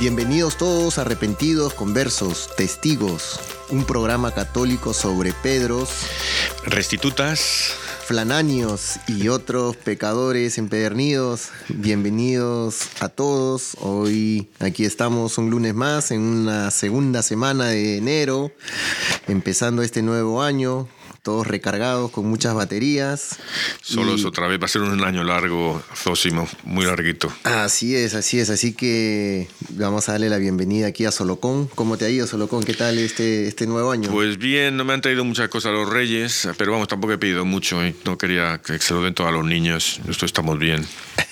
Bienvenidos todos arrepentidos, conversos, testigos, un programa católico sobre Pedros, restitutas, flananios y otros pecadores empedernidos. Bienvenidos a todos. Hoy aquí estamos un lunes más en una segunda semana de enero, empezando este nuevo año todos recargados con muchas baterías. Solo otra vez, va a ser un año largo, Zósimo, muy larguito. Así es, así es, así que vamos a darle la bienvenida aquí a Solocón. ¿Cómo te ha ido, Solocón? ¿Qué tal este, este nuevo año? Pues bien, no me han traído muchas cosas los reyes, pero vamos, tampoco he pedido mucho, ¿eh? no quería que se lo den todos a los niños, esto estamos bien.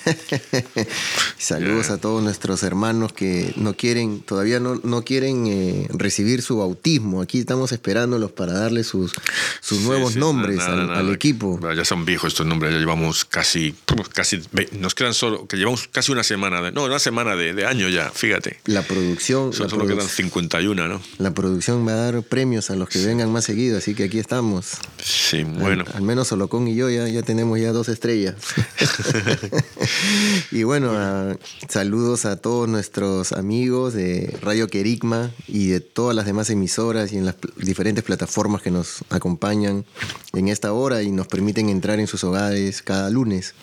Saludos a todos nuestros hermanos que no quieren, todavía no, no quieren eh, recibir su bautismo. Aquí estamos esperándolos para darle sus, sus nuevos nombres al, equipo. Ya son viejos estos nombres, ya llevamos casi, casi, nos quedan solo, que llevamos casi una semana, de, no, una semana de, año ya, fíjate. La producción. solo quedan 51, ¿no? La producción va a dar premios a los que vengan más seguido, así que aquí estamos. Sí, bueno. Al, menos Solocón y yo ya, ya tenemos ya dos estrellas. y bueno, saludos a todos nuestros amigos de Radio Querigma y de todas las demás emisoras y en las diferentes plataformas que nos acompañan en esta hora y nos permiten entrar en sus hogares cada lunes.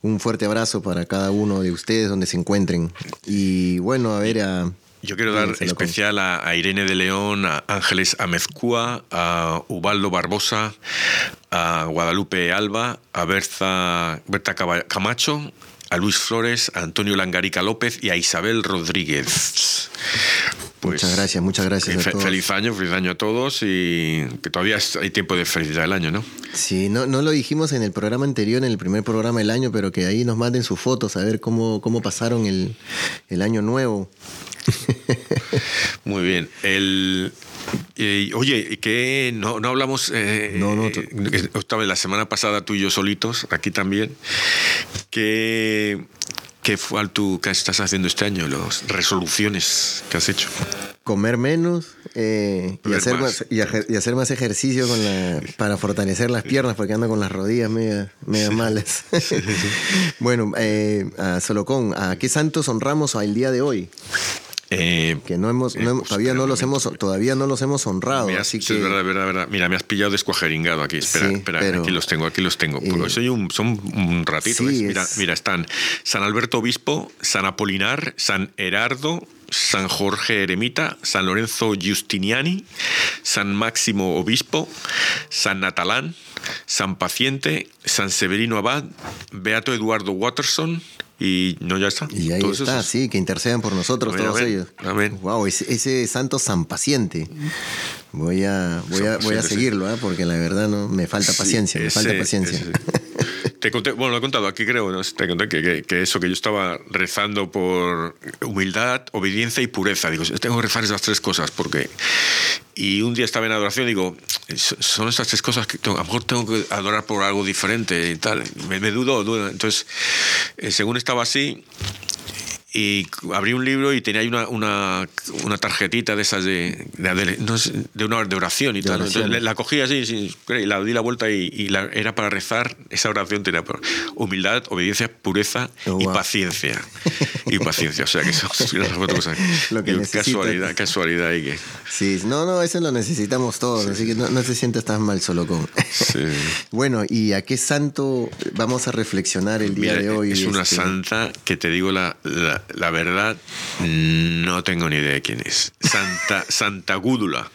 Un fuerte abrazo para cada uno de ustedes donde se encuentren. Y bueno, a ver a... Yo quiero dar especial a, Irene de León, a Ángeles Amezcúa, a Ubaldo Barbosa, a Guadalupe Alba, a Berta, Berta Camacho, a Luis Flores, a Antonio Langarica López y a Isabel Rodríguez. Pues, muchas gracias, muchas gracias. a todos. Feliz año, feliz año a todos y que todavía hay tiempo de felicitar el año, ¿no? Sí, no, no lo dijimos en el programa anterior, en el primer programa del año, pero que ahí nos manden sus fotos a ver cómo, cómo pasaron el, el año nuevo. Muy bien. El, oye, que no, no hablamos. Eh, no, no. Eh, la semana pasada tú y yo solitos, aquí también. Que. ¿Qué fue tú que estás haciendo este año? Las resoluciones que has hecho. Comer menos eh, y, hacer más. y, hacer más ejercicio con la, para fortalecer las piernas porque ando con las rodillas media, media malas. bueno, eh, a Solocón, ¿a qué santos honramos al día de hoy? Eh, que no hemos, no todavía no los hemos todavía no los hemos honrado así que... es verdad, verdad, verdad. mira me has pillado descuajeringado aquí. Espera, espera aquí los tengo aquí los tengo. soy un, son un ratito mira, mira están San Alberto Obispo San Apolinar San Herardo San Jorge Eremita, San Lorenzo Giustiniani, San Máximo Obispo, San Natalán, San Paciente, San Severino Abad, Beato Eduardo Watterson, y no ya está. Y ahí está, sí, que intercedan por nosotros todos ellos. Amén. Wow, ese, santo San Paciente. Voy a, voy a, voy a seguirlo, ¿eh? porque la verdad no me falta paciencia, me falta paciencia. te bueno, lo he contado aquí, creo, te conté que, que, eso, que yo estaba rezando por humildad, obediencia y pureza. Digo, tengo que rezar esas tres cosas porque. Y un día estaba en adoración y digo, son estas tres cosas que a lo mejor tengo que adorar por algo diferente y tal. Me, me dudo, dudo. Entonces, eh, según estaba así, y abrí un libro y tenía ahí una, una, una tarjetita de esas de, de, una de oración y tal. la, cogí así, y la di la vuelta y, la, era para rezar. Esa oración tenía humildad, obediencia, pureza oh, y paciencia. y paciencia, o sea que eso es. Lo que casualidad, casualidad y que. Sí, no, no, eso lo necesitamos todos, así que no, no te sientas tan mal solo con. Sí. bueno, ¿y a qué santo vamos a reflexionar el día de hoy? Es una este? santa que te digo la la verdad, no tengo ni idea de quién es. Santa, Santa Gúdula.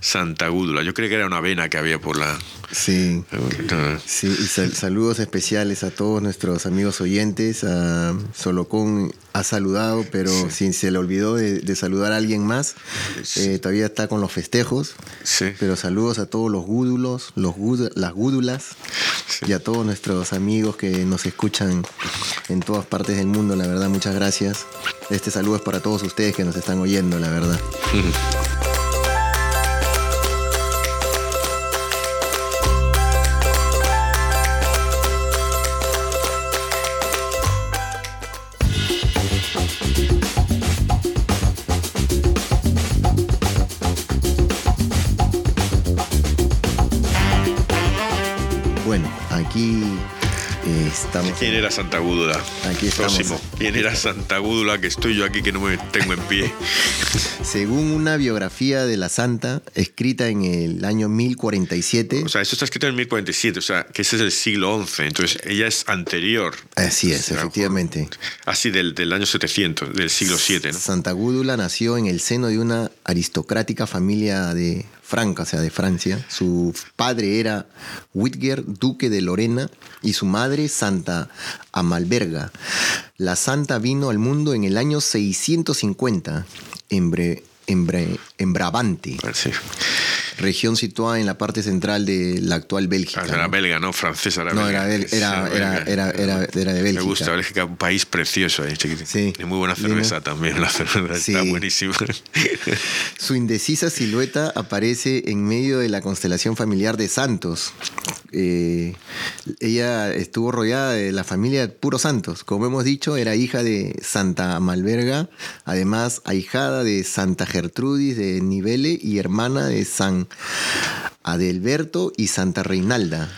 Santa Gúdula. Yo creo que era una vena que había por la. Sí. Sí, y saludos especiales a todos nuestros amigos oyentes. A Solocón ha saludado, pero si se le olvidó de, saludar a alguien más, eh, todavía está con los festejos. Sí. Pero saludos a todos los gúdulos, los las gúdulas y a todos nuestros amigos que nos escuchan en todas partes del mundo. La verdad, muchas gracias. Este saludo es para todos ustedes que nos están oyendo, la verdad. ¿Quién era Santa Gúdula? Aquí estamos. Próximo. ¿Quién era Santa Gúdula? Que estoy yo aquí que no me tengo en pie. Según una biografía de la Santa, escrita en el año 1047. O sea, esto está escrito en 1047, o sea, que ese es el siglo XI. Entonces, ella es anterior. Así es, efectivamente. Así del, del año 700, del siglo VII. ¿no? Santa Gúdula nació en el seno de una aristocrática familia de Franca, o sea, de Francia. Su padre era Whitger, duque de Lorena, y su madre Santa Amalberga. La santa vino al mundo en el año 650 en, en, Brabante. Ah, región situada en la parte central de la actual Bélgica. Ah, era belga, ¿no? Francesa, era no, Era, era, era, era, de Bélgica. Me gusta Bélgica, un país precioso ahí. Sí. Y muy buena cerveza también, la cerveza está buenísima. Su indecisa silueta aparece en medio de la constelación familiar de Santos. Eh, ella estuvo rodeada de la familia de puros santos. Como hemos dicho, era hija de Santa Malverga, además ahijada de Santa Gertrudis de Nivele y hermana de San Adelberto y Santa Reinalda.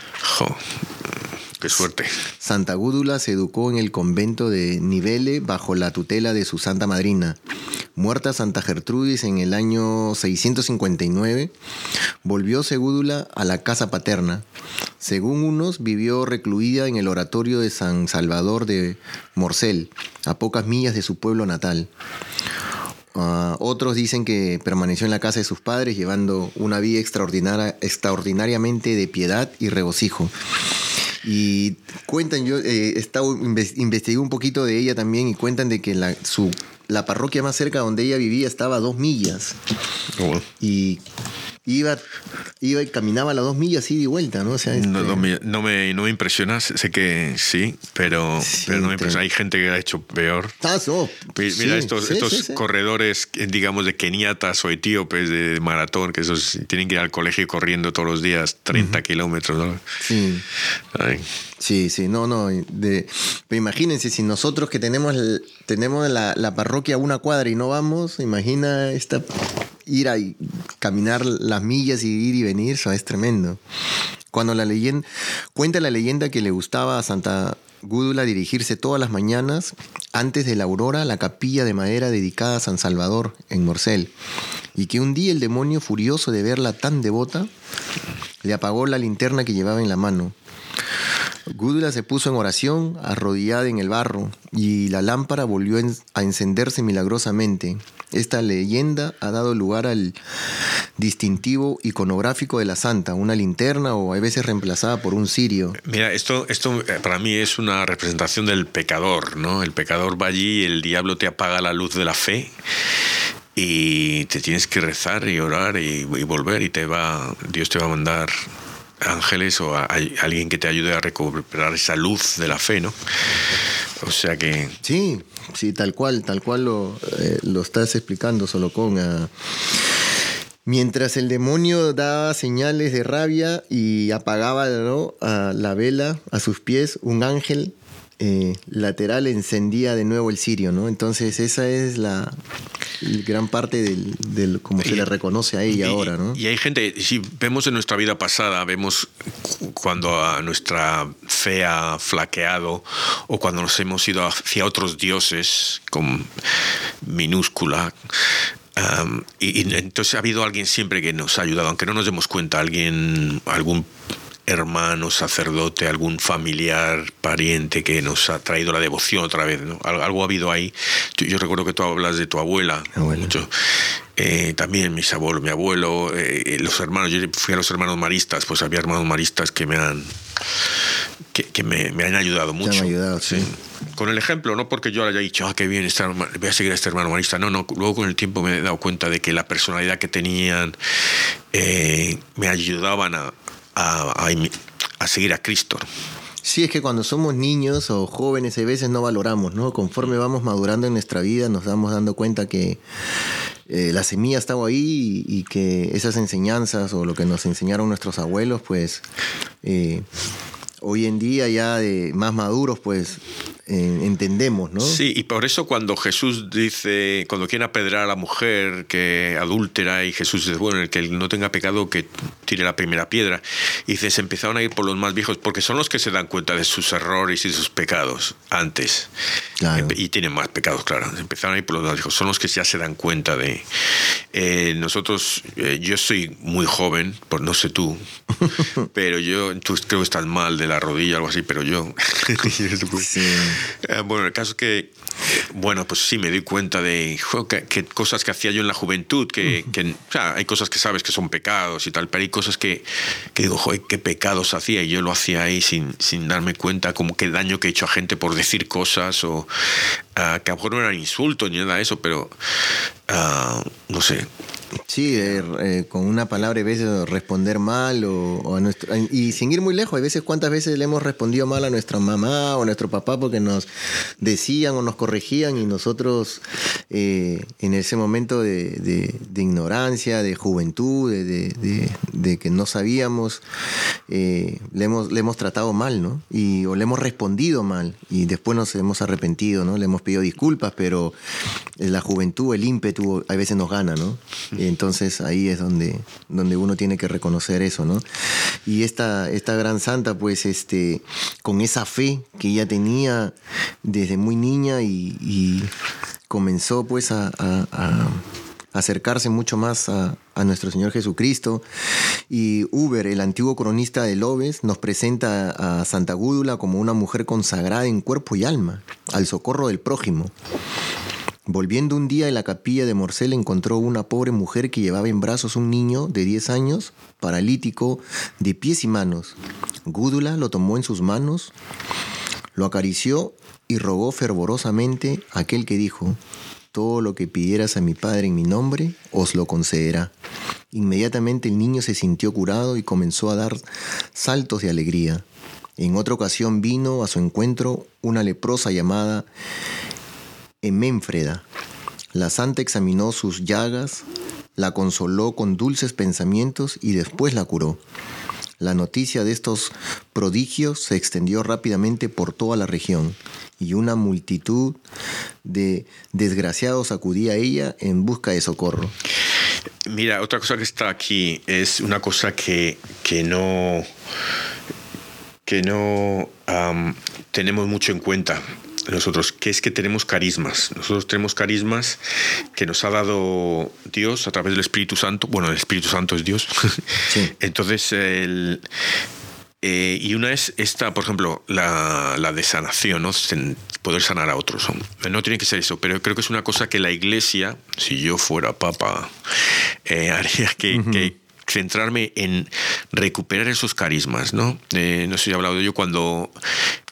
Qué suerte. Santa Gúdula se educó en el convento de Nivele bajo la tutela de su santa madrina. Muerta Santa Gertrudis en el año 659, volvió Segúdula a la casa paterna. Según unos, vivió recluida en el oratorio de San Salvador de Morcel, a pocas millas de su pueblo natal. Ah, otros dicen que permaneció en la casa de sus padres llevando una vida extraordinaria, extraordinariamente de piedad y regocijo. Y cuentan, yo he eh, estado, investigué un poquito de ella también y cuentan de que la, su, la parroquia más cerca donde ella vivía estaba a dos millas. Oh, y iba, iba y caminaba las dos millas ida y vuelta, ¿no? O sea, no, este no, me, no, me, impresiona, sé que sí, pero, pero no me impresiona. Hay gente que ha hecho peor. Ah, Mira, estos, estos corredores, digamos, de keniatas o etíopes de maratón, que esos tienen que ir al colegio corriendo todos los días 30 kilómetros, ¿no? Sí. Sí, sí, no, no. De, pero imagínense, si nosotros que tenemos, tenemos la, la parroquia a una cuadra y no vamos, imagina esta ir a caminar las millas y ir y venir, eso es tremendo. Cuando la leyenda, cuenta la leyenda que le gustaba a Santa Gúdula dirigirse todas las mañanas antes de la aurora a la capilla de madera dedicada a San Salvador en Morcel, y que un día el demonio, furioso de verla tan devota, le apagó la linterna que llevaba en la mano. Gúdula se puso en oración, arrodillada en el barro, y la lámpara volvió a encenderse milagrosamente. Esta leyenda ha dado lugar al distintivo iconográfico de la santa, una linterna o a veces reemplazada por un cirio. Mira, esto, esto eh, para mí es una representación del pecador, ¿no? El pecador va allí, el diablo te apaga la luz de la fe y te tienes que rezar y orar y, volver y te va, Dios te va a mandar ángeles o hay alguien que te ayude a recuperar esa luz de la fe, ¿no? O sea que... Sí, sí, tal cual, tal cual lo, eh, lo estás explicando, solo con... Ah, mientras el demonio daba señales de rabia y apagaba la vela a sus pies, un ángel eh, lateral encendía de nuevo el cirio, ¿no? Entonces esa es la, gran parte del, como se le reconoce a ella ahora, ¿no? Y hay gente, si vemos en nuestra vida pasada, vemos cuando a nuestra fe ha flaqueado o cuando nos hemos ido hacia otros dioses con minúscula, y, y, entonces ha habido alguien siempre que nos ha ayudado, aunque no nos demos cuenta, alguien, algún hermano, sacerdote, algún familiar, pariente que nos ha traído la devoción otra vez. ¿no? Algo ha habido ahí. Yo, recuerdo que tú hablas de tu abuela. Mucho. Eh, también mis abuelos, mi abuelo, eh, los hermanos. Yo fui a los hermanos maristas, pues había hermanos maristas que me han que, me, han ayudado mucho. ayudado, sí. Con el ejemplo, no porque yo haya dicho, ah, qué bien, voy a seguir a este hermano marista. No, no, luego con el tiempo me he dado cuenta de que la personalidad que tenían eh, me ayudaban a, a, seguir a Cristo. Sí, es que cuando somos niños o jóvenes a veces no valoramos, ¿no? Conforme vamos madurando en nuestra vida nos damos dando cuenta que eh, la semilla estaba ahí y, que esas enseñanzas o lo que nos enseñaron nuestros abuelos, pues eh, hoy en día ya de más maduros, pues eh, entendemos, ¿no? Sí, y por eso cuando Jesús dice, cuando quiere apedrear a la mujer que adúltera y Jesús dice, bueno, el que no tenga pecado que tire la primera piedra, y dice, se empezaron a ir por los más viejos, porque son los que se dan cuenta de sus errores y sus pecados antes. Y tienen más pecados, claro. Empezaron a ir por los más viejos, son los que ya se dan cuenta de... Eh, nosotros, eh, yo soy muy joven, por no sé tú, pero yo, tú creo que estás mal de la rodilla, algo así, pero yo... sí. Eh, bueno, el caso es que, bueno, pues sí, me doy cuenta de que, cosas que hacía yo en la juventud, que, hay cosas que sabes que son pecados y tal, pero hay cosas que, que digo, joder, qué pecados hacía y yo lo hacía ahí sin, sin darme cuenta, como qué daño que he hecho a gente por decir cosas o uh, que a lo mejor no eran insultos ni nada de eso, pero uh, no sé, Sí, eh, eh, con una palabra a veces responder mal o, a nuestro, y sin ir muy lejos, a veces cuántas veces le hemos respondido mal a nuestra mamá o a nuestro papá porque nos decían o nos corregían y nosotros eh, en ese momento de, ignorancia, de juventud, de, que no sabíamos, le, hemos, le hemos tratado mal, ¿no? Y, o le hemos respondido mal y después nos hemos arrepentido, ¿no? Le hemos pedido disculpas, pero la juventud, el ímpetu, a veces nos gana, ¿no? Entonces ahí es donde, donde uno tiene que reconocer eso, ¿no? Y esta, esta gran santa, pues, este, con esa fe que ella tenía desde muy niña y, comenzó pues a, acercarse mucho más a, nuestro Señor Jesucristo. Y Uber, el antiguo cronista de Lobes, nos presenta a Santa Gúdula como una mujer consagrada en cuerpo y alma, al socorro del prójimo. Volviendo un día en la capilla de Morcel encontró una pobre mujer que llevaba en brazos un niño de 10 años, paralítico, de pies y manos. Gúdula lo tomó en sus manos, lo acarició y rogó fervorosamente aquel que dijo, todo lo que pidieras a mi Padre en mi nombre, os lo concederá. Inmediatamente el niño se sintió curado y comenzó a dar saltos de alegría. En otra ocasión vino a su encuentro una leprosa llamada Eménfreda. La santa examinó sus llagas, la consoló con dulces pensamientos y después la curó. La noticia de estos prodigios se extendió rápidamente por toda la región y una multitud de desgraciados acudía a ella en busca de socorro. Mira, otra cosa que está aquí es una cosa que, que no, que no tenemos mucho en cuenta nosotros, que es que tenemos carismas. Nosotros tenemos carismas que nos ha dado Dios a través del Espíritu Santo. Bueno, el Espíritu Santo es Dios. Entonces, el, eh, y una es esta, por ejemplo, la, la de sanación, ¿no? poder sanar a otros. No tiene que ser eso, pero creo que es una cosa que la iglesia, si yo fuera papa, eh, haría que, que centrarme en recuperar esos carismas, ¿no? Eh, no sé si he hablado de ello cuando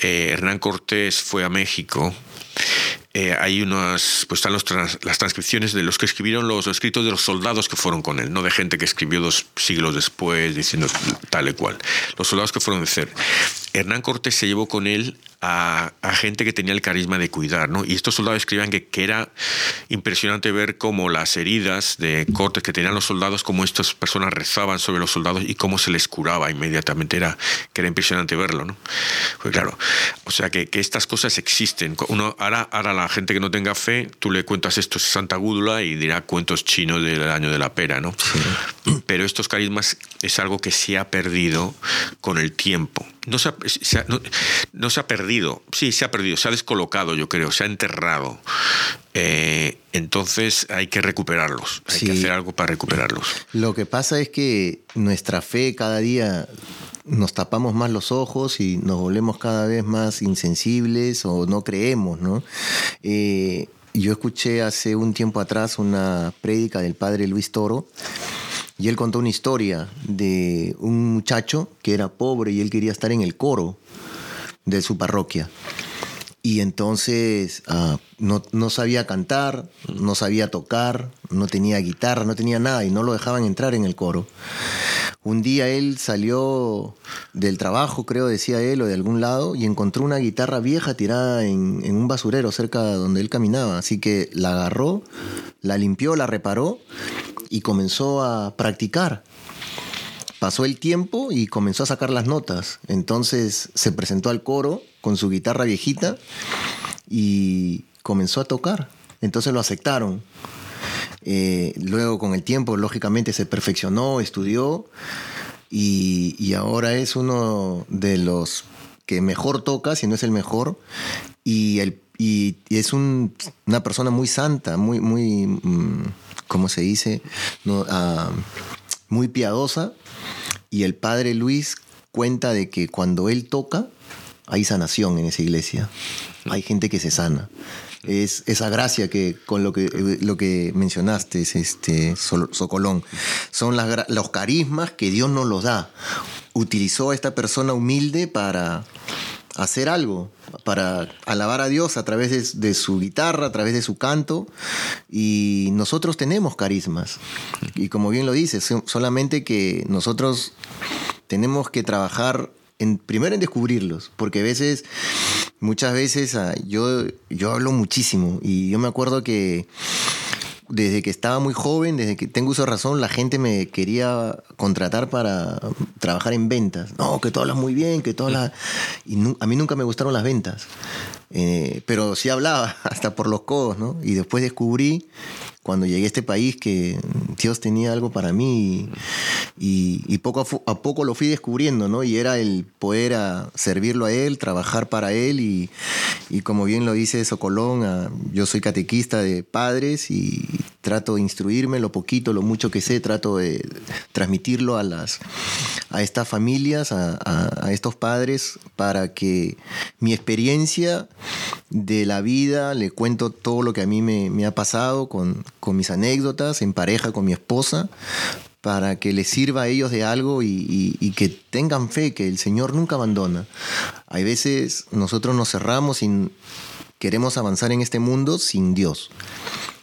eh, Hernán Cortés fue a México. eh, hay unas, pues están las transcripciones de los que escribieron los, escritos de los soldados que fueron con él, no de gente que escribió dos siglos después diciendo tal y cual. Los soldados que fueron de ser. Hernán Cortés se llevó con él a, gente que tenía el carisma de cuidar, ¿no? Y estos soldados escribían que, que, era impresionante ver cómo las heridas de Cortés que tenían los soldados, cómo estas personas rezaban sobre los soldados y cómo se les curaba inmediatamente. Era, que era impresionante verlo, ¿no? Pues claro, o sea que, que estas cosas existen. Uno, ahora, ahora la gente que no tenga fe, tú le cuentas esto es Santa Gúdula y dirá cuentos chinos del año de la pera, ¿no? Pero estos carismas es algo que se ha perdido con el tiempo. No se, ha, no, se ha perdido, sí, se ha perdido, se ha descolocado, yo creo, se ha enterrado. Eh, entonces hay que recuperarlos, hay que hacer algo para recuperarlos. Lo que pasa es que nuestra fe cada día nos tapamos más los ojos y nos volvemos cada vez más insensibles o no creemos, ¿no? Eh, yo escuché hace un tiempo atrás una prédica del padre Luis Toro y él contó una historia de un muchacho que era pobre y él quería estar en el coro de su parroquia. Y entonces ah, no, no, sabía cantar, no sabía tocar, no tenía guitarra, no tenía nada y no lo dejaban entrar en el coro. Un día él salió del trabajo, creo, decía él, o de algún lado, y encontró una guitarra vieja tirada en, en un basurero cerca de donde él caminaba. Así que la agarró, la limpió, la reparó y comenzó a practicar. Pasó el tiempo y comenzó a sacar las notas. Entonces se presentó al coro con su guitarra viejita y comenzó a tocar. Entonces lo aceptaron. Eh, luego con el tiempo, lógicamente, se perfeccionó, estudió y, ahora es uno de los que mejor toca, si no es el mejor, y, el, y, es una persona muy santa, muy, muy, mm, ¿cómo se dice? Ah, muy piadosa. Y el padre Luis cuenta de que cuando él toca, hay sanación en esa iglesia. Hay gente que se sana es esa gracia que con lo que, lo que mencionaste, es este Socolón. Son los carismas que Dios nos los da. Utilizó a esta persona humilde para hacer algo, para alabar a Dios a través de, su guitarra, a través de su canto. Y nosotros tenemos carismas. Y como bien lo dices, solamente que nosotros tenemos que trabajar en, primero en descubrirlos, porque a veces muchas veces ah, yo, yo hablo muchísimo y yo me acuerdo que desde que estaba muy joven, desde que tengo uso de razón, la gente me quería contratar para trabajar en ventas. No, que tú hablas muy bien, que tú hablas... Y a mí nunca me gustaron las ventas. Eh, pero sí hablaba, hasta por los codos, ¿no? Y después descubrí cuando llegué a este país que Dios tenía algo para mí y, poco a, poco lo fui descubriendo, ¿no? Y era el poder a servirlo a Él, trabajar para Él y, como bien lo dice Socolón, yo soy catequista de padres y trato de instruirme lo poquito, lo mucho que sé, trato de transmitirlo a, las, a estas familias, a, estos padres, para que mi experiencia de la vida, le cuento todo lo que a mí me, ha pasado con, con, mis anécdotas, en pareja con mi esposa, para que les sirva a ellos de algo y, y, que tengan fe que el Señor nunca abandona. Hay veces nosotros nos cerramos y queremos avanzar en este mundo sin Dios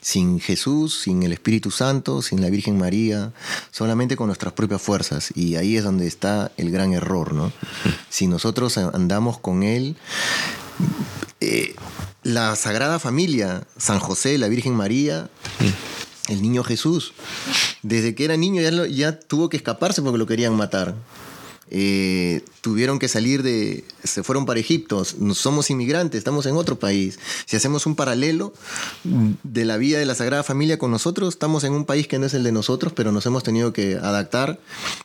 sin Jesús, sin el Espíritu Santo, sin la Virgen María, solamente con nuestras propias fuerzas. Y ahí es donde está el gran error, ¿no? Si nosotros andamos con Él, eh, la Sagrada Familia, San José, la Virgen María, el niño Jesús, desde que era niño ya, ya tuvo que escaparse porque lo querían matar. Eh, tuvieron que salir de, se fueron para Egipto, somos inmigrantes, estamos en otro país. Si hacemos un paralelo de la vida de la Sagrada Familia con nosotros, estamos en un país que no es el de nosotros, pero nos hemos tenido que adaptar.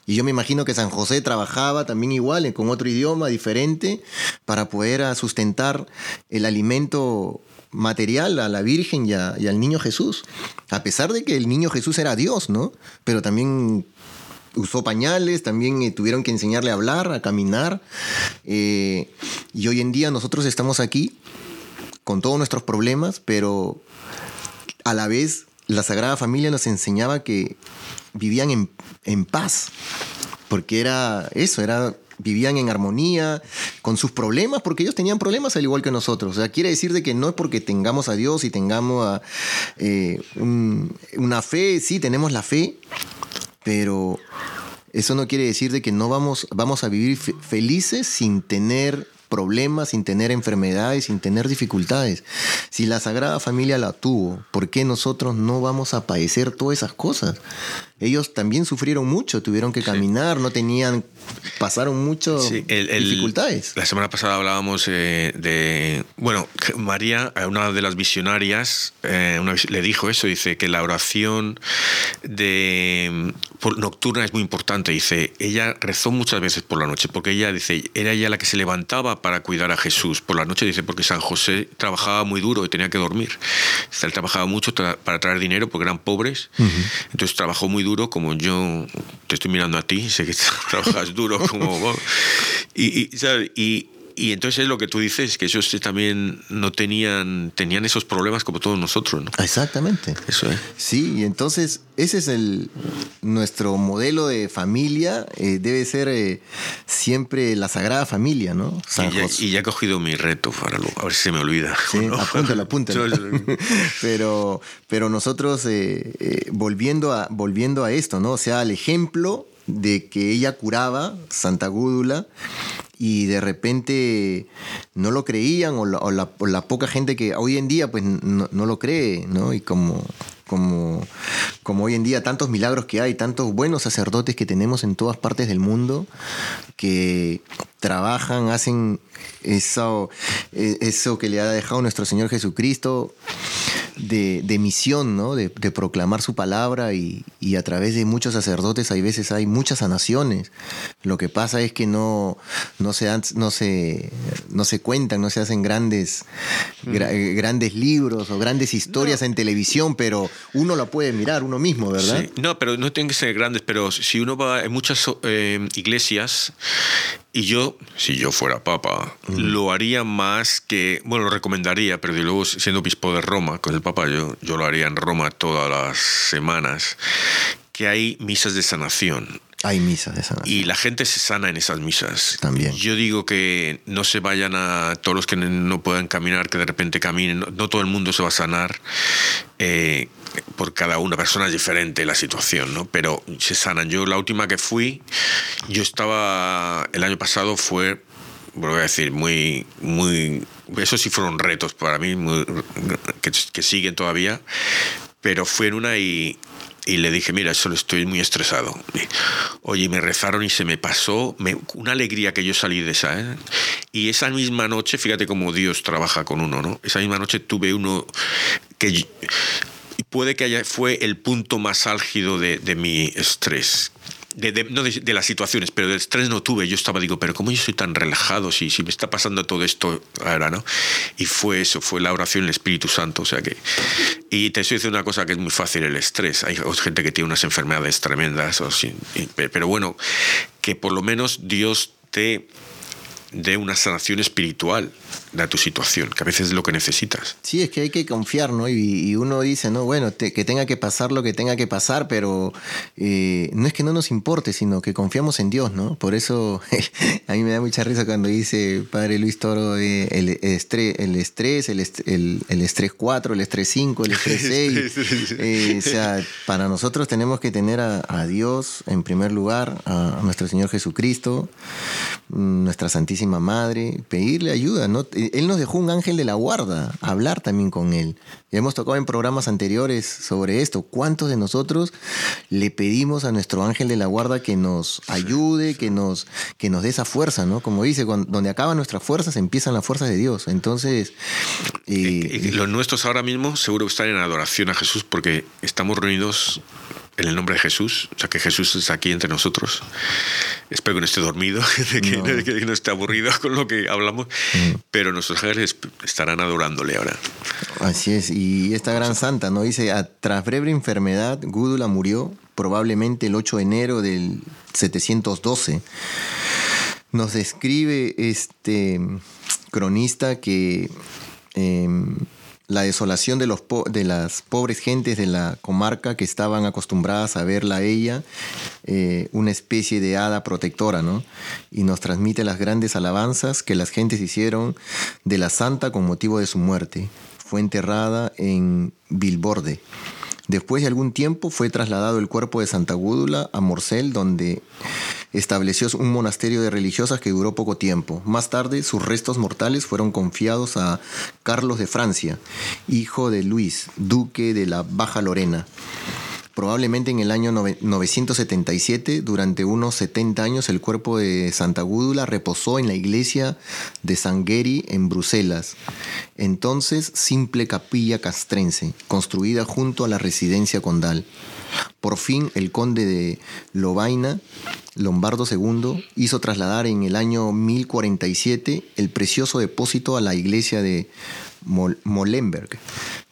Y yo me imagino que San José trabajaba también igual, con otro idioma diferente, para poder sustentar el alimento material a la Virgen y, al niño Jesús. A pesar de que el niño Jesús era Dios, ¿no? Pero también usó pañales, también eh, tuvieron que enseñarle a hablar, a caminar. Eh, y hoy en día nosotros estamos aquí con todos nuestros problemas, pero a la vez la Sagrada Familia nos enseñaba que vivían en, en paz, porque era eso, era vivían en armonía, con sus problemas, porque ellos tenían problemas al igual que nosotros. O sea, quiere decir de que no es porque tengamos a Dios y tengamos eh, una fe, sí, tenemos la fe, pero eso no quiere decir de que no vamos, vamos a vivir felices sin tener problemas, sin tener enfermedades, sin tener dificultades. Si la Sagrada Familia la tuvo, ¿por qué nosotros no vamos a padecer todas esas cosas? Ellos también sufrieron mucho, tuvieron que caminar, no tenían, pasaron muchas dificultades. La semana pasada hablábamos eh, de, bueno, María, una de las visionarias, eh, le dijo eso, dice que la oración de nocturna es muy importante, dice, ella rezó muchas veces por la noche, porque ella dice, era ella la que se levantaba para cuidar a Jesús por la noche, dice, porque San José trabajaba muy duro y tenía que dormir. Él trabajaba mucho para traer dinero porque eran pobres, entonces trabajó muy duro como yo te estoy mirando a ti, sé que trabajas duro como vos. Y, y, y entonces es lo que tú dices, que ellos también no tenían, tenían esos problemas como todos nosotros, ¿no? Exactamente. Eso es. Sí, y entonces ese es el nuestro modelo de familia, eh, debe ser eh, siempre la Sagrada Familia, ¿no? y, ya, he cogido mi reto, para a ver si se me olvida. Sí, apúntalo, apúntalo. pero, pero nosotros, eh, volviendo, a, volviendo a esto, ¿no? O sea, al ejemplo de que ella curaba, Santa Gúdula, y de repente no lo creían o la, poca gente que hoy en día pues no, lo cree, ¿no? Y como, como, como hoy en día tantos milagros que hay, tantos buenos sacerdotes que tenemos en todas partes del mundo que trabajan, hacen eso, e, eso que le ha dejado nuestro Señor Jesucristo de, misión, ¿no? De, proclamar su palabra y, a través de muchos sacerdotes hay veces hay muchas sanaciones. Lo que pasa es que no, no, se, no, se, no se cuentan, no se hacen grandes, mm. grandes libros o grandes historias en televisión, pero uno la puede mirar uno mismo, ¿verdad? No, pero no tienen que ser grandes, pero si uno va en muchas eh, iglesias y yo, si yo fuera papa, lo haría más que, bueno, lo recomendaría, pero luego siendo obispo de Roma, con el papa yo, yo lo haría en Roma todas las semanas, que hay misas de sanación. Hay misas de sanación. Y la gente se sana en esas misas. También. Yo digo que no se vayan a todos los que no puedan caminar, que de repente caminen. No, todo el mundo se va a sanar. Eh, por cada una persona es diferente la situación, ¿no? Pero se sanan. Yo la última que fui, yo estaba, el año pasado fue, voy a decir, muy, muy, esos sí fueron retos para mí, que, siguen todavía, pero fue en una y, y le dije, mira, solo estoy muy estresado. Oye, me rezaron y se me pasó una alegría que yo salí de esa. ¿eh? Y esa misma noche, fíjate cómo Dios trabaja con uno, ¿no? Esa misma noche tuve uno que puede que haya, fue el punto más álgido de, de mi estrés. De, de, no de, las situaciones, pero del estrés no tuve. Yo estaba, digo, pero ¿cómo yo soy tan relajado si, si me está pasando todo esto ahora, no? Y fue eso, fue la oración del Espíritu Santo. O sea que. Y te estoy una cosa que es muy fácil: el estrés. Hay gente que tiene unas enfermedades tremendas, o pero bueno, que por lo menos Dios te de una sanación espiritual de tu situación, que a veces es lo que necesitas. Sí, es que hay que confiar, ¿no? Y, uno dice, no, bueno, que tenga que pasar lo que tenga que pasar, pero eh, no es que no nos importe, sino que confiamos en Dios, ¿no? Por eso a mí me da mucha risa cuando dice Padre Luis Toro eh, el, estrés, el estrés, el, estrés 4, el estrés 5, el estrés 6. Eh, o sea, para nosotros tenemos que tener a, a Dios en primer lugar, a, a nuestro Señor Jesucristo, nuestra Santísima Madre, pedirle ayuda. ¿no? Él nos dejó un ángel de la guarda, hablar también con él. Ya hemos tocado en programas anteriores sobre esto. ¿Cuántos de nosotros le pedimos a nuestro ángel de la guarda que nos ayude, que nos, que nos dé esa fuerza? ¿no? Como dice, donde acaban nuestras fuerzas, empiezan las fuerzas de Dios. Entonces... Eh, los nuestros ahora mismo seguro que están en adoración a Jesús porque estamos reunidos en el nombre de Jesús, o sea que Jesús es aquí entre nosotros. Espero que no esté dormido, que no, esté aburrido con lo que hablamos, mm. pero nuestros ángeles estarán adorándole ahora. Así es, y esta gran santa, ¿no? Dice, tras breve enfermedad, Gúdula murió probablemente el 8 de enero del 712. Nos describe este cronista que... Em, la desolación de, los de las pobres gentes de la comarca que estaban acostumbradas a verla a ella, eh, una especie de hada protectora, ¿no? Y nos transmite las grandes alabanzas que las gentes hicieron de la santa con motivo de su muerte. Fue enterrada en Bilborde. Después de algún tiempo fue trasladado el cuerpo de Santa Gúdula a Morcel, donde estableció un monasterio de religiosas que duró poco tiempo. Más tarde, sus restos mortales fueron confiados a Carlos de Francia, hijo de Luis, duque de la Baja Lorena. Probablemente en el año 977, durante unos 70 años, el cuerpo de Santa Gúdula reposó en la iglesia de Sangueri en Bruselas, entonces simple capilla castrense, construida junto a la residencia condal. Por fin, el conde de Lovaina, Lombardo II, hizo trasladar en el año 1047 el precioso depósito a la iglesia de Molenberg,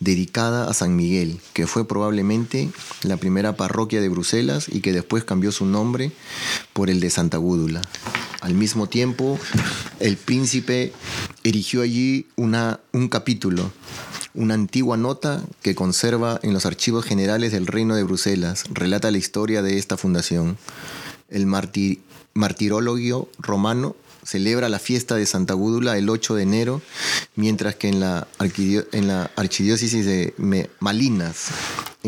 dedicada a San Miguel, que fue probablemente la primera parroquia de Bruselas y que después cambió su nombre por el de Santa Gúdula. Al mismo tiempo, el príncipe erigió allí una, un capítulo una antigua nota que conserva en los archivos generales del Reino de Bruselas relata la historia de esta fundación. El martirologio romano celebra la fiesta de Santa Gúdula el 8 de enero, mientras que en la, en la archidiócesis de Malinas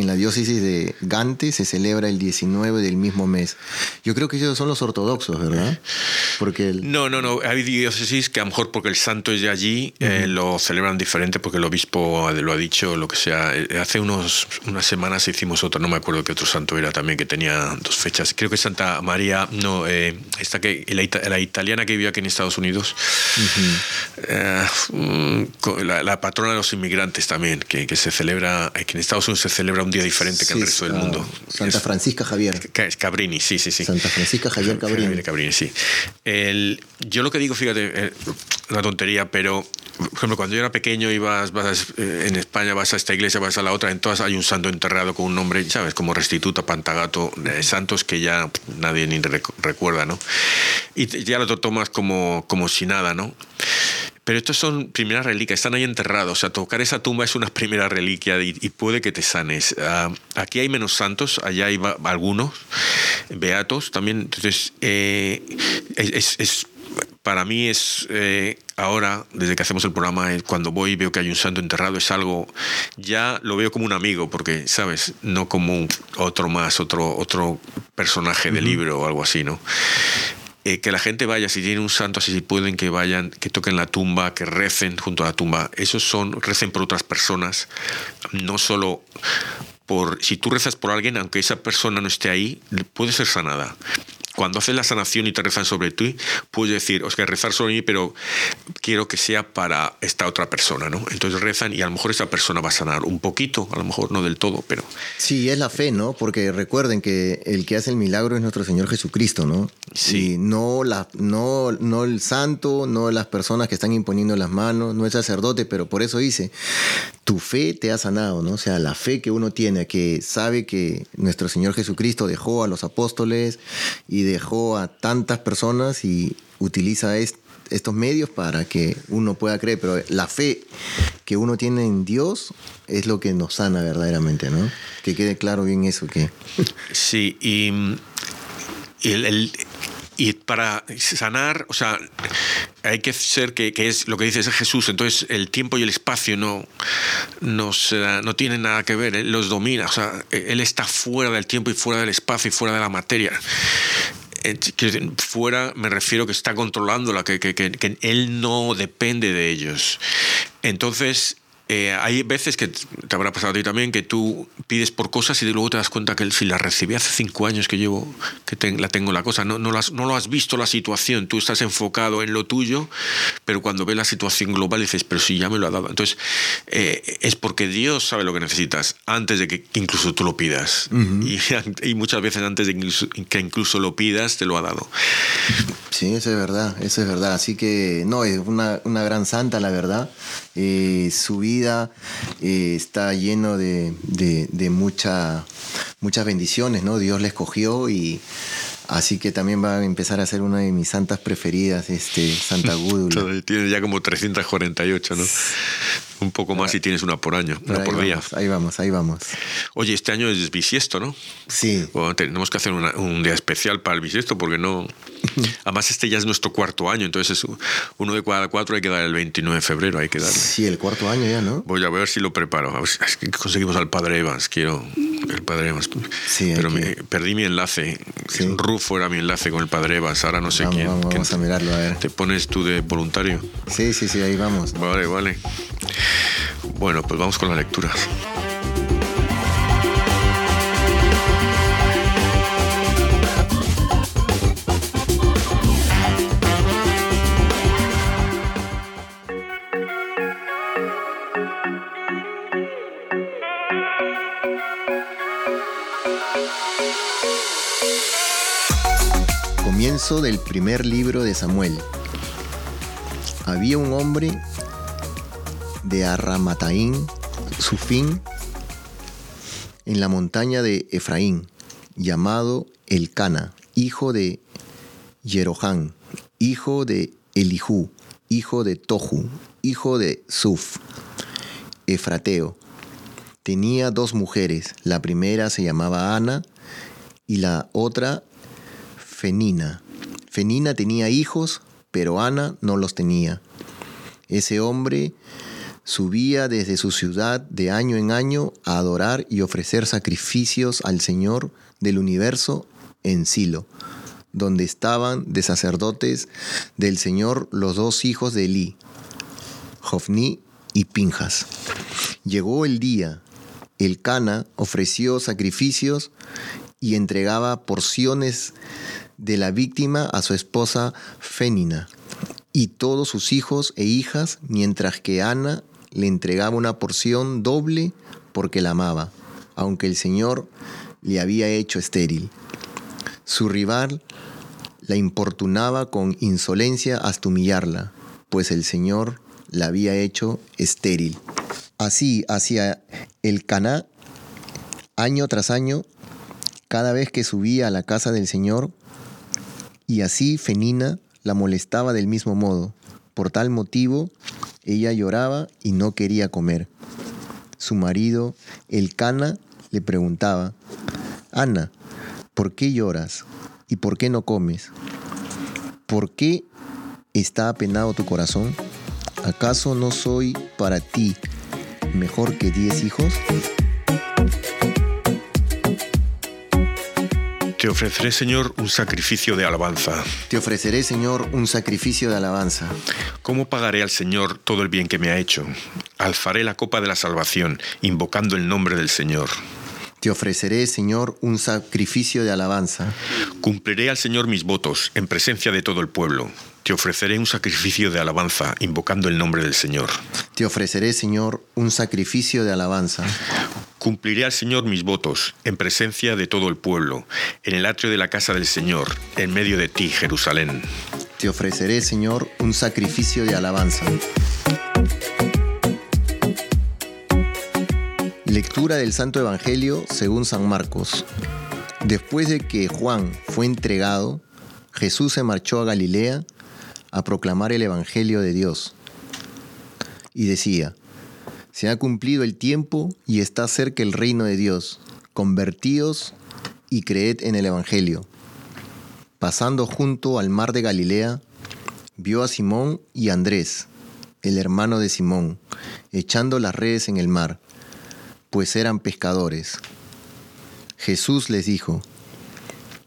en la diócesis de Gante se celebra el 19 del mismo mes. Yo creo que ellos son los ortodoxos, ¿verdad? Porque No, no, no. Hay diócesis que a lo mejor porque el santo es de allí eh, lo celebran diferente porque el obispo lo ha dicho, lo que sea. Eh, hace unos, unas semanas hicimos otro, no me acuerdo qué otro santo era también, que tenía dos fechas. Creo que Santa María, no, eh, esta que, la, italiana que vive aquí en Estados Unidos, mm, la, patrona de los inmigrantes también, que, que se celebra, que en Estados Unidos se celebra un día diferente que el resto del mundo. Santa Francisca Javier. Cabrini, sí, sí, sí. Santa Francisca Javier Cabrini. Cabrini, sí. El, yo lo que digo, fíjate, eh, una tontería, pero por ejemplo, cuando yo era pequeño ibas vas eh, en España, vas a esta iglesia, vas a la otra, en todas hay un santo enterrado con un nombre, ¿sabes? Como Restituta, Pantagato, santos que ya nadie ni recuerda, ¿no? Y ya lo tomas como, como si nada, ¿no? Pero estos son primeras reliquias, están ahí enterrados. O sea, tocar esa tumba es una primera reliquia y, puede que te sanes. Ah, aquí hay menos santos, allá hay algunos, beatos también. Entonces, eh, es, para mí es eh, ahora, desde que hacemos el programa, cuando voy y veo que hay un santo enterrado, es algo, ya lo veo como un amigo, porque, ¿sabes? No como otro más, otro, otro personaje de libro o algo así, ¿no? Eh, que la gente vaya, si tiene un santo, así si pueden, que vayan, que toquen la tumba, que recen junto a la tumba. Esos son, recen por otras personas, no solo por, si tú rezas por alguien, aunque esa persona no esté ahí, puede ser sanada cuando haces la sanación y te rezan sobre ti, puedes decir, os que rezar sobre mí, pero quiero que sea para esta otra persona, ¿no? Entonces rezan y a lo mejor esa persona va a sanar un poquito, a lo mejor no del todo, pero... Sí, es la fe, ¿no? Porque recuerden que el que hace el milagro es nuestro Señor Jesucristo, ¿no? Sí. no, la, no, no el santo, no las personas que están imponiendo las manos, no el sacerdote, pero por eso dice, tu fe te ha sanado, ¿no? O sea, la fe que uno tiene, que sabe que nuestro Señor Jesucristo dejó a los apóstoles y dejó a tantas personas y utiliza estos medios para que uno pueda creer, pero la fe que uno tiene en Dios es lo que nos sana verdaderamente, ¿no? Que quede claro bien eso que... Sí, y el, y para sanar, o sea, hay que ser que, es lo que dice Jesús, entonces el tiempo y el espacio no, no, no tienen nada que ver, Él los domina, o sea, Él está fuera del tiempo y fuera del espacio y fuera de la materia. Eh, fuera me refiero que está controlándola, que, que, que Él no depende de ellos. Entonces, eh, hay veces que te habrá pasado a ti también que tú pides por cosas y luego te das cuenta que si la recibí hace cinco años que llevo, que la tengo la cosa, no, no, no lo has visto la situación, tú estás enfocado en lo tuyo, pero cuando ves la situación global dices, pero si ya me lo ha dado. Entonces, eh, es porque Dios sabe lo que necesitas antes de que incluso tú lo pidas. y, y, muchas veces antes de que incluso lo pidas, te lo ha dado. Sí, eso es verdad, eso es verdad. Así que, no, es una, una gran santa, la verdad. Eh, su vida eh, está lleno de, de, mucha, muchas bendiciones, ¿no? Dios le escogió y así que también va a empezar a ser una de mis santas preferidas, este, Santa Gúdula. Tiene ya como 348, ¿no? Un poco más si tienes una por año, una por día. ahí vamos, ahí vamos. Oye, este año es bisiesto, ¿no? Sí. tenemos que hacer un día especial para el bisiesto porque no... Además, este ya es nuestro cuarto año, entonces es uno de cada cuatro hay que dar el 29 de febrero, hay que darle. Sí, el cuarto año ya, ¿no? Voy a ver si lo preparo. A ver si conseguimos al padre Evans, quiero el padre Evans. Sí, Pero me, perdí mi enlace. Rufo era mi enlace con el padre Evans, ahora no sé quién. Vamos, a mirarlo, a ver. ¿Te pones tú de voluntario? Sí, sí, sí, ahí vamos. Vale, vale. Bueno, pues vamos con las lecturas. Comienzo del primer libro de Samuel. Había un hombre de Arramataín, fin en la montaña de Efraín, llamado Elcana, hijo de Jerohán, hijo de Elijú, hijo de Tohu, hijo de Suf, Efrateo. Tenía dos mujeres, la primera se llamaba Ana y la otra Fenina. Fenina tenía hijos, pero Ana no los tenía. Ese hombre subía desde su ciudad de año en año a adorar y ofrecer sacrificios al Señor del universo en Silo, donde estaban de sacerdotes del Señor los dos hijos de Elí, Jofni y Pinjas. Llegó el día, el Cana ofreció sacrificios y entregaba porciones de la víctima a su esposa Fénina y todos sus hijos e hijas, mientras que Ana le entregaba una porción doble porque la amaba, aunque el Señor le había hecho estéril. Su rival la importunaba con insolencia hasta humillarla, pues el Señor la había hecho estéril. Así hacia el Caná, año tras año, cada vez que subía a la casa del Señor, y así Fenina la molestaba del mismo modo. Por tal motivo, ella lloraba y no quería comer. Su marido, el Cana, le preguntaba, Ana, ¿por qué lloras? ¿Y por qué no comes? ¿Por qué está apenado tu corazón? ¿Acaso no soy para ti mejor que diez hijos? Te ofreceré, Señor, un sacrificio de alabanza. Te ofreceré, Señor, un sacrificio de alabanza. ¿Cómo pagaré al Señor todo el bien que me ha hecho? Alzaré la copa de la salvación, invocando el nombre del Señor. Te ofreceré, Señor, un sacrificio de alabanza. Cumpliré al Señor mis votos en presencia de todo el pueblo. Te ofreceré un sacrificio de alabanza, invocando el nombre del Señor. Te ofreceré, Señor, un sacrificio de alabanza. Cumpliré al Señor mis votos, en presencia de todo el pueblo, en el atrio de la casa del Señor, en medio de ti, Jerusalén. Te ofreceré, Señor, un sacrificio de alabanza. Lectura del Santo Evangelio según San Marcos. Después de que Juan fue entregado, Jesús se marchó a Galilea a proclamar el Evangelio de Dios. Y decía, se ha cumplido el tiempo y está cerca el reino de Dios. Convertíos y creed en el Evangelio. Pasando junto al mar de Galilea, vio a Simón y Andrés, el hermano de Simón, echando las redes en el mar, pues eran pescadores. Jesús les dijo,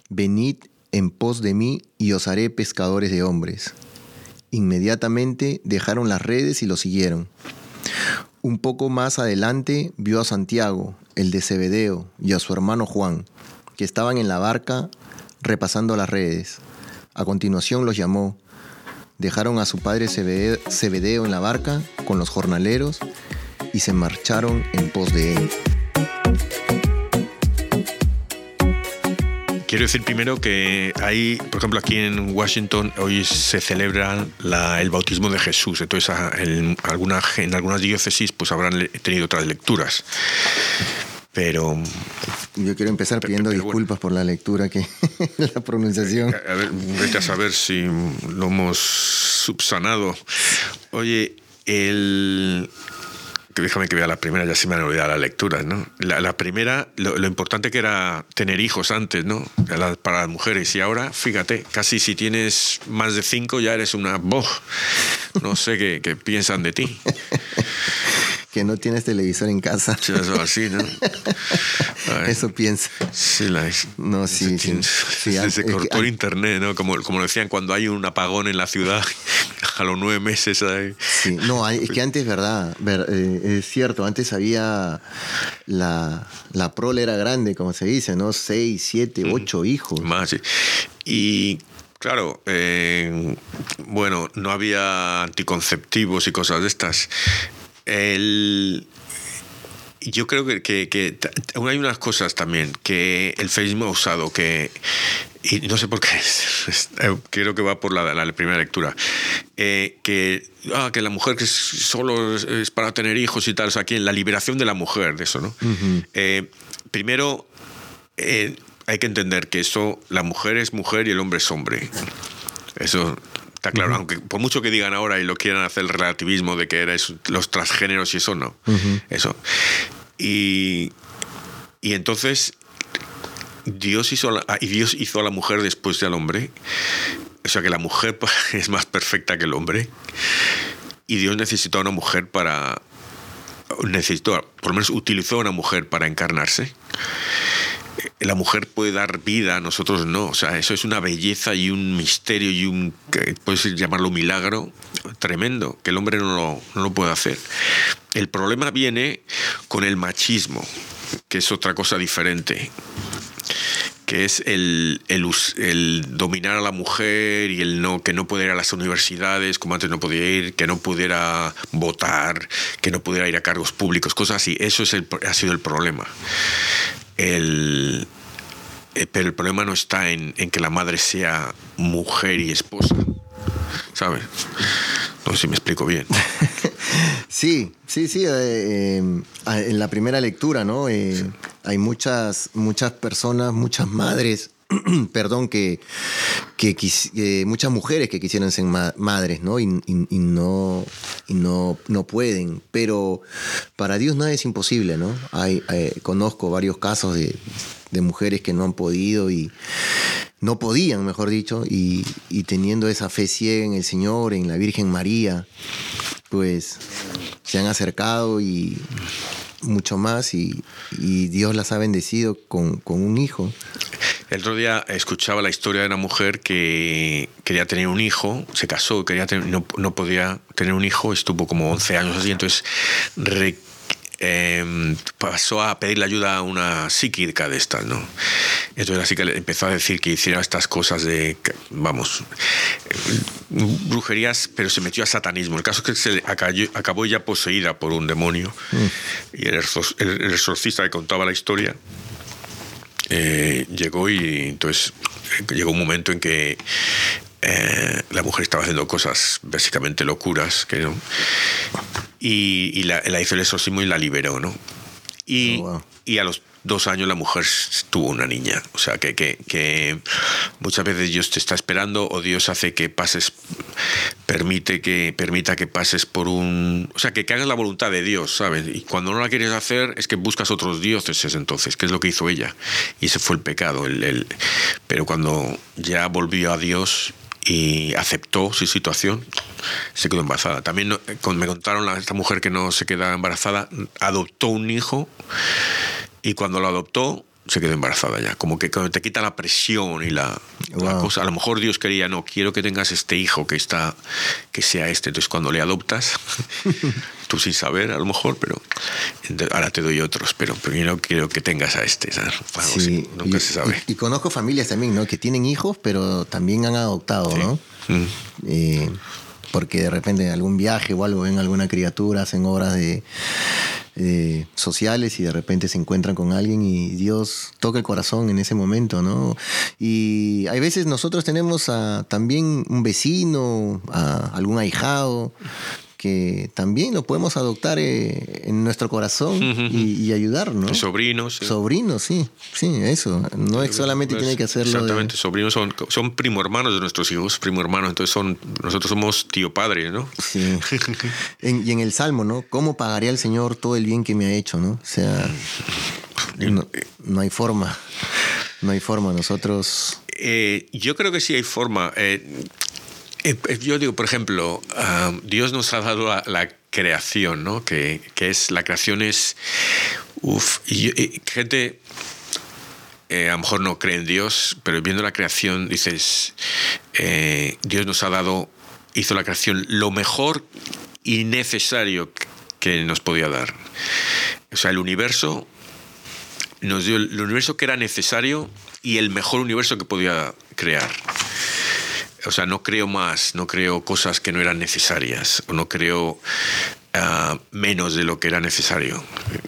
Venid en pos de mí y os haré pescadores de hombres. Inmediatamente dejaron las redes y lo siguieron. Un poco más adelante vio a Santiago, el de Zebedeo, y a su hermano Juan, que estaban en la barca repasando las redes. A continuación los llamó. Dejaron a su padre Zebedeo en la barca con los jornaleros y se marcharon en pos de él. Quiero decir primero que hay, por ejemplo, aquí en Washington hoy se celebra el bautismo de Jesús. Entonces, en, en algunas diócesis pues habrán tenido otras lecturas. Pero yo quiero empezar pidiendo disculpas por la lectura que la pronunciación. A ver, vete a saber si lo hemos subsanado. Oye, el déjame que vea la primera, ya se me han olvidado las lecturas, ¿no? La, primera, lo, importante que era tener hijos antes, ¿no? para las mujeres. Y ahora, fíjate, casi si tienes más de cinco ya eres una boj. No sé qué piensan de ti. Que no tienes televisor en casa. eso así, ¿no? Eso piensa. Sí, la, no, sí, sí, se cortó el internet, ¿no? Como, como decían, cuando hay un apagón en la ciudad, a los nueve meses. Ahí. Sí, no, es que antes, verdad, eh, es cierto, antes había la, la prole era grande, como se dice, ¿no? Seis, siete, ocho hijos. Más, sí. Y Claro, eh, bueno, no había anticonceptivos y cosas de estas. El, yo creo que, que, hay unas cosas también que el Facebook ha usado que y no sé por qué eh, creo que va por la, la primera lectura eh, que ah, que la mujer que solo es, para tener hijos y tal o sea, aquí la liberación de la mujer de eso no eh, primero hay que entender que eso la mujer es mujer y el hombre es hombre. Eso Está claro, aunque por mucho que digan ahora y lo quieran hacer el relativismo de que eres los transgéneros y eso no. Eso. Y, y entonces Dios hizo, a y Dios hizo a la mujer después del hombre. O sea que la mujer es más perfecta que el hombre. Y Dios necesitó a una mujer para. Necesitó, por lo menos utilizó a una mujer para encarnarse la mujer puede dar vida, nosotros no. O sea, eso es una belleza y un misterio y un, puedes llamarlo milagro tremendo, que el hombre no lo, puede hacer. El problema viene con el machismo, que es otra cosa diferente que es el, el, dominar a la mujer y el no que no pudiera ir a las universidades como antes no podía ir, que no pudiera votar, que no pudiera ir a cargos públicos, cosas así. Eso es el, ha sido el problema. El, eh, pero el problema no está en, que la madre sea mujer y esposa, ¿sabes? No sé si me explico bien. sí, sí, sí. Eh, em, en la primera lectura, ¿no? Eh, hay muchas, muchas personas, muchas madres perdón, que, que, muchas mujeres que quisieran ser madres, ¿no? Y, no, y no, no pueden. Pero para Dios nada es imposible, ¿no? Hay, conozco varios casos de, mujeres que no han podido y no podían, mejor dicho, y, y teniendo esa fe ciega en el Señor, en la Virgen María, pues se han acercado y mucho más y, Dios las ha bendecido con, con, un hijo. El otro día escuchaba la historia de una mujer que quería tener un hijo, se casó, quería no, no, podía tener un hijo, estuvo como 11 años así, entonces Em, pasó a pedirle ayuda a una psíquica de estas, ¿no? Entonces así que empezó a decir que hiciera estas cosas de, vamos, brujerías, pero se metió a satanismo. El caso es que se acabó ya poseída por un demonio mm. y el, exorcista que contaba la historia eh, llegó y entonces eh, llegó un momento en que eh, la mujer estaba haciendo cosas básicamente locuras, que no y, la, hizo el exorcismo y la liberó, ¿no? Y, oh, y a los dos años la mujer tuvo una niña. O sea, que, que, muchas veces Dios te está esperando o Dios hace que pases, permite que, permita que pases por un... O sea, que, hagas la voluntad de Dios, ¿sabes? Y cuando no la quieres hacer es que buscas otros dioses entonces, que es lo que hizo ella. Y ese fue el pecado. El, el... Pero cuando ya volvió a Dios, y aceptó su situación, se quedó embarazada. También me contaron esta mujer que no se quedaba embarazada, adoptó un hijo y cuando lo adoptó se quedó embarazada ya. Como que te quita la presión y la, cosa. A lo mejor Dios quería, no, quiero que tengas este hijo que está, que sea este. Entonces cuando le adoptas, tú sin saber a lo mejor, pero ahora te doy otros, pero primero quiero que tengas a este. nunca se sabe. Y, conozco familias también, ¿no? Que tienen hijos, pero también han adoptado, ¿no? Mm. Eh, porque de repente en algún viaje o algo ven alguna criatura, hacen obras de eh, sociales y de repente se encuentran con alguien y Dios toca el corazón en ese momento, ¿no? Y hay veces nosotros tenemos también un vecino, a algún ahijado que también lo podemos adoptar eh, en nuestro corazón y, ayudar, ¿no? Sobrinos. Sobrinos, sí, sí, eso. No es solamente tiene que hacerlo. Exactamente, sobrinos son, son primo hermanos de nuestros hijos, primo hermanos, entonces son, nosotros somos tío padre, ¿no? Sí. y en el Salmo, ¿no? ¿Cómo pagaría el Señor todo el bien que me ha hecho, ¿no? O sea, no, hay forma. No hay forma, nosotros... Eh, yo creo que sí hay forma. Eh, yo digo, por ejemplo, Dios nos ha dado la, creación, ¿no? Que, es, la creación es, uf, y, gente eh, a lo mejor no cree en Dios, pero viendo la creación dices, Dios nos ha dado, hizo la creación lo mejor y necesario que nos podía dar. O sea, el universo nos dio el universo que era necesario y el mejor universo que podía crear o sea, no creo más, no creo cosas que no eran necesarias, o no creo ah, menos de lo que era necesario.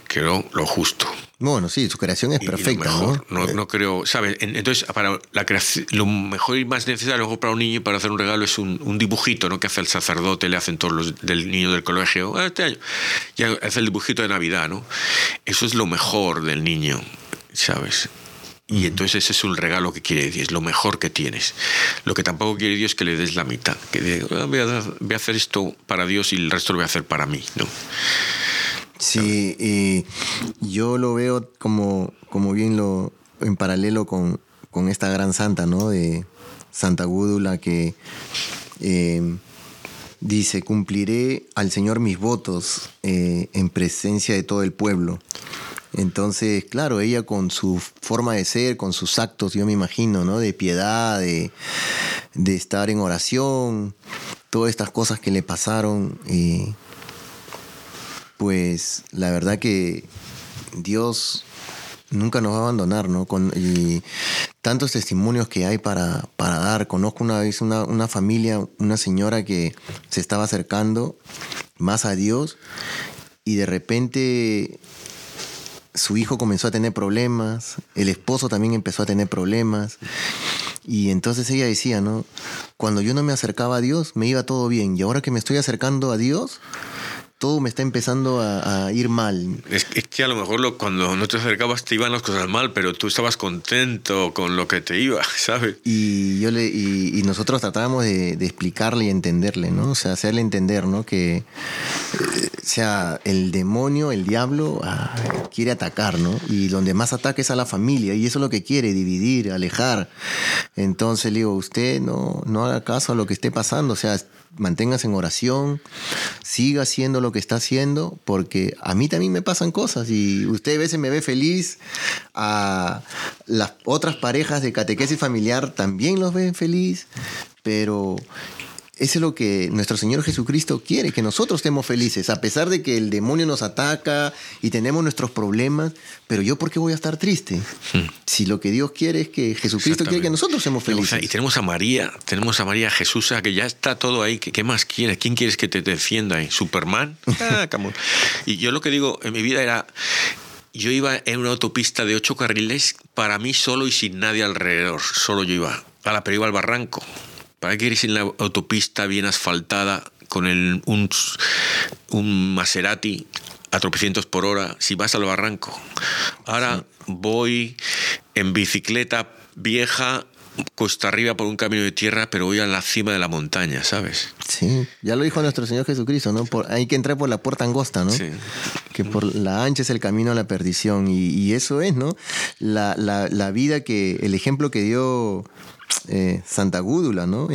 Creo lo justo. Bueno, sí, su creación es perfecta. ¿no? No, creo, ¿sabes? Entonces, para la creación, lo mejor y más necesario para un niño para hacer un regalo es un, dibujito, ¿no? Que hace el sacerdote, le hacen todos los del niño del colegio. Ah, este año. Ya hace el dibujito de Navidad, ¿no? Eso es lo mejor del niño, ¿sabes? Y entonces ese es un regalo que quiere Dios, lo mejor que tienes. Lo que tampoco quiere Dios es que le des la mitad, que diga, ah, voy, a, hacer esto para Dios y el resto lo voy a hacer para mí. ¿no? Sí, y yo lo veo como, como bien lo en paralelo con, con esta gran santa, ¿no? De Santa Gúdula que eh, dice, cumpliré al Señor mis votos eh, en presencia de todo el pueblo. Entonces, claro, ella con su forma de ser, con sus actos, yo me imagino, ¿no? De piedad, de, estar en oración, todas estas cosas que le pasaron, y pues la verdad que Dios nunca nos va a abandonar, ¿no? Con, y tantos testimonios que hay para, para dar. Conozco una vez una, una, familia, una señora que se estaba acercando más a Dios y de repente su hijo comenzó a tener problemas, el esposo también empezó a tener problemas. Y entonces ella decía, ¿no? Cuando yo no me acercaba a Dios, me iba todo bien. Y ahora que me estoy acercando a Dios, todo me está empezando a, ir mal. Es, que a lo mejor cuando no te acercabas te iban las cosas mal, pero tú estabas contento con lo que te iba, ¿sabes? Y, yo le, y, nosotros tratábamos de, explicarle y entenderle, ¿no? O sea, hacerle entender, ¿no? Que, eh, sea, el demonio, el diablo, ah, quiere atacar, ¿no? Y donde más ataca es a la familia, y eso es lo que quiere, dividir, alejar. Entonces le digo, usted no, no haga caso a lo que esté pasando, o sea, manténgase en oración, siga haciendo lo que está haciendo, porque a mí también me pasan cosas y usted a veces me ve feliz, a las otras parejas de catequesis familiar también los ven feliz, pero eso es lo que nuestro Señor Jesucristo quiere, que nosotros estemos felices, a pesar de que el demonio nos ataca y tenemos nuestros problemas, pero yo por qué voy a estar triste? Hmm. Si lo que Dios quiere es que Jesucristo quiere que nosotros seamos felices. Y tenemos a María, tenemos a María Jesús, que ya está todo ahí, ¿qué más quieres? ¿Quién quieres que te defienda ahí? ¿Superman? Ah, y yo lo que digo en mi vida era, yo iba en una autopista de ocho carriles para mí solo y sin nadie alrededor, solo yo iba, a la pero iba al barranco ¿Para qué ir sin la autopista bien asfaltada con el, un, un Maserati a tropecientos por hora si vas al barranco? Ahora voy en bicicleta vieja cuesta arriba por un camino de tierra, pero voy a la cima de la montaña, ¿sabes? Sí, ya lo dijo nuestro Señor Jesucristo, ¿no? Por, hay que entrar por la puerta angosta, ¿no? Sí. Que por la ancha es el camino a la perdición. Y, eso es, ¿no? La, la, la, vida que, el ejemplo que dio eh, Santa Gúdula, ¿no?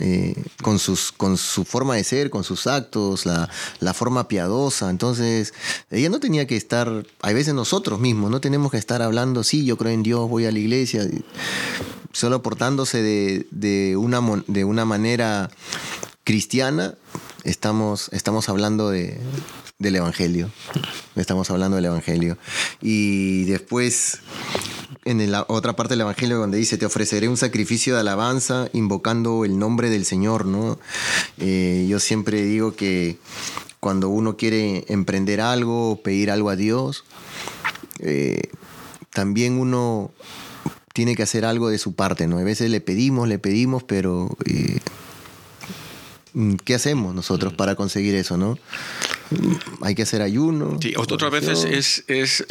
Eh, con, sus, con su forma de ser, con sus actos, la, forma piadosa. Entonces, ella no tenía que estar, hay veces nosotros mismos, no tenemos que estar hablando, sí, yo creo en Dios, voy a la iglesia, solo portándose de, una, de una manera cristiana, estamos, estamos hablando de, del Evangelio. Estamos hablando del Evangelio. Y después en la otra parte del Evangelio donde dice, te ofreceré un sacrificio de alabanza invocando el nombre del Señor, ¿no? Eh, yo siempre digo que cuando uno quiere emprender algo pedir algo a Dios, eh, también uno tiene que hacer algo de su parte, ¿no? A veces le pedimos, le pedimos, pero... Eh, mm, ¿qué hacemos nosotros para conseguir eso, no? Hay que hacer ayuno. Sí, otras veces es, es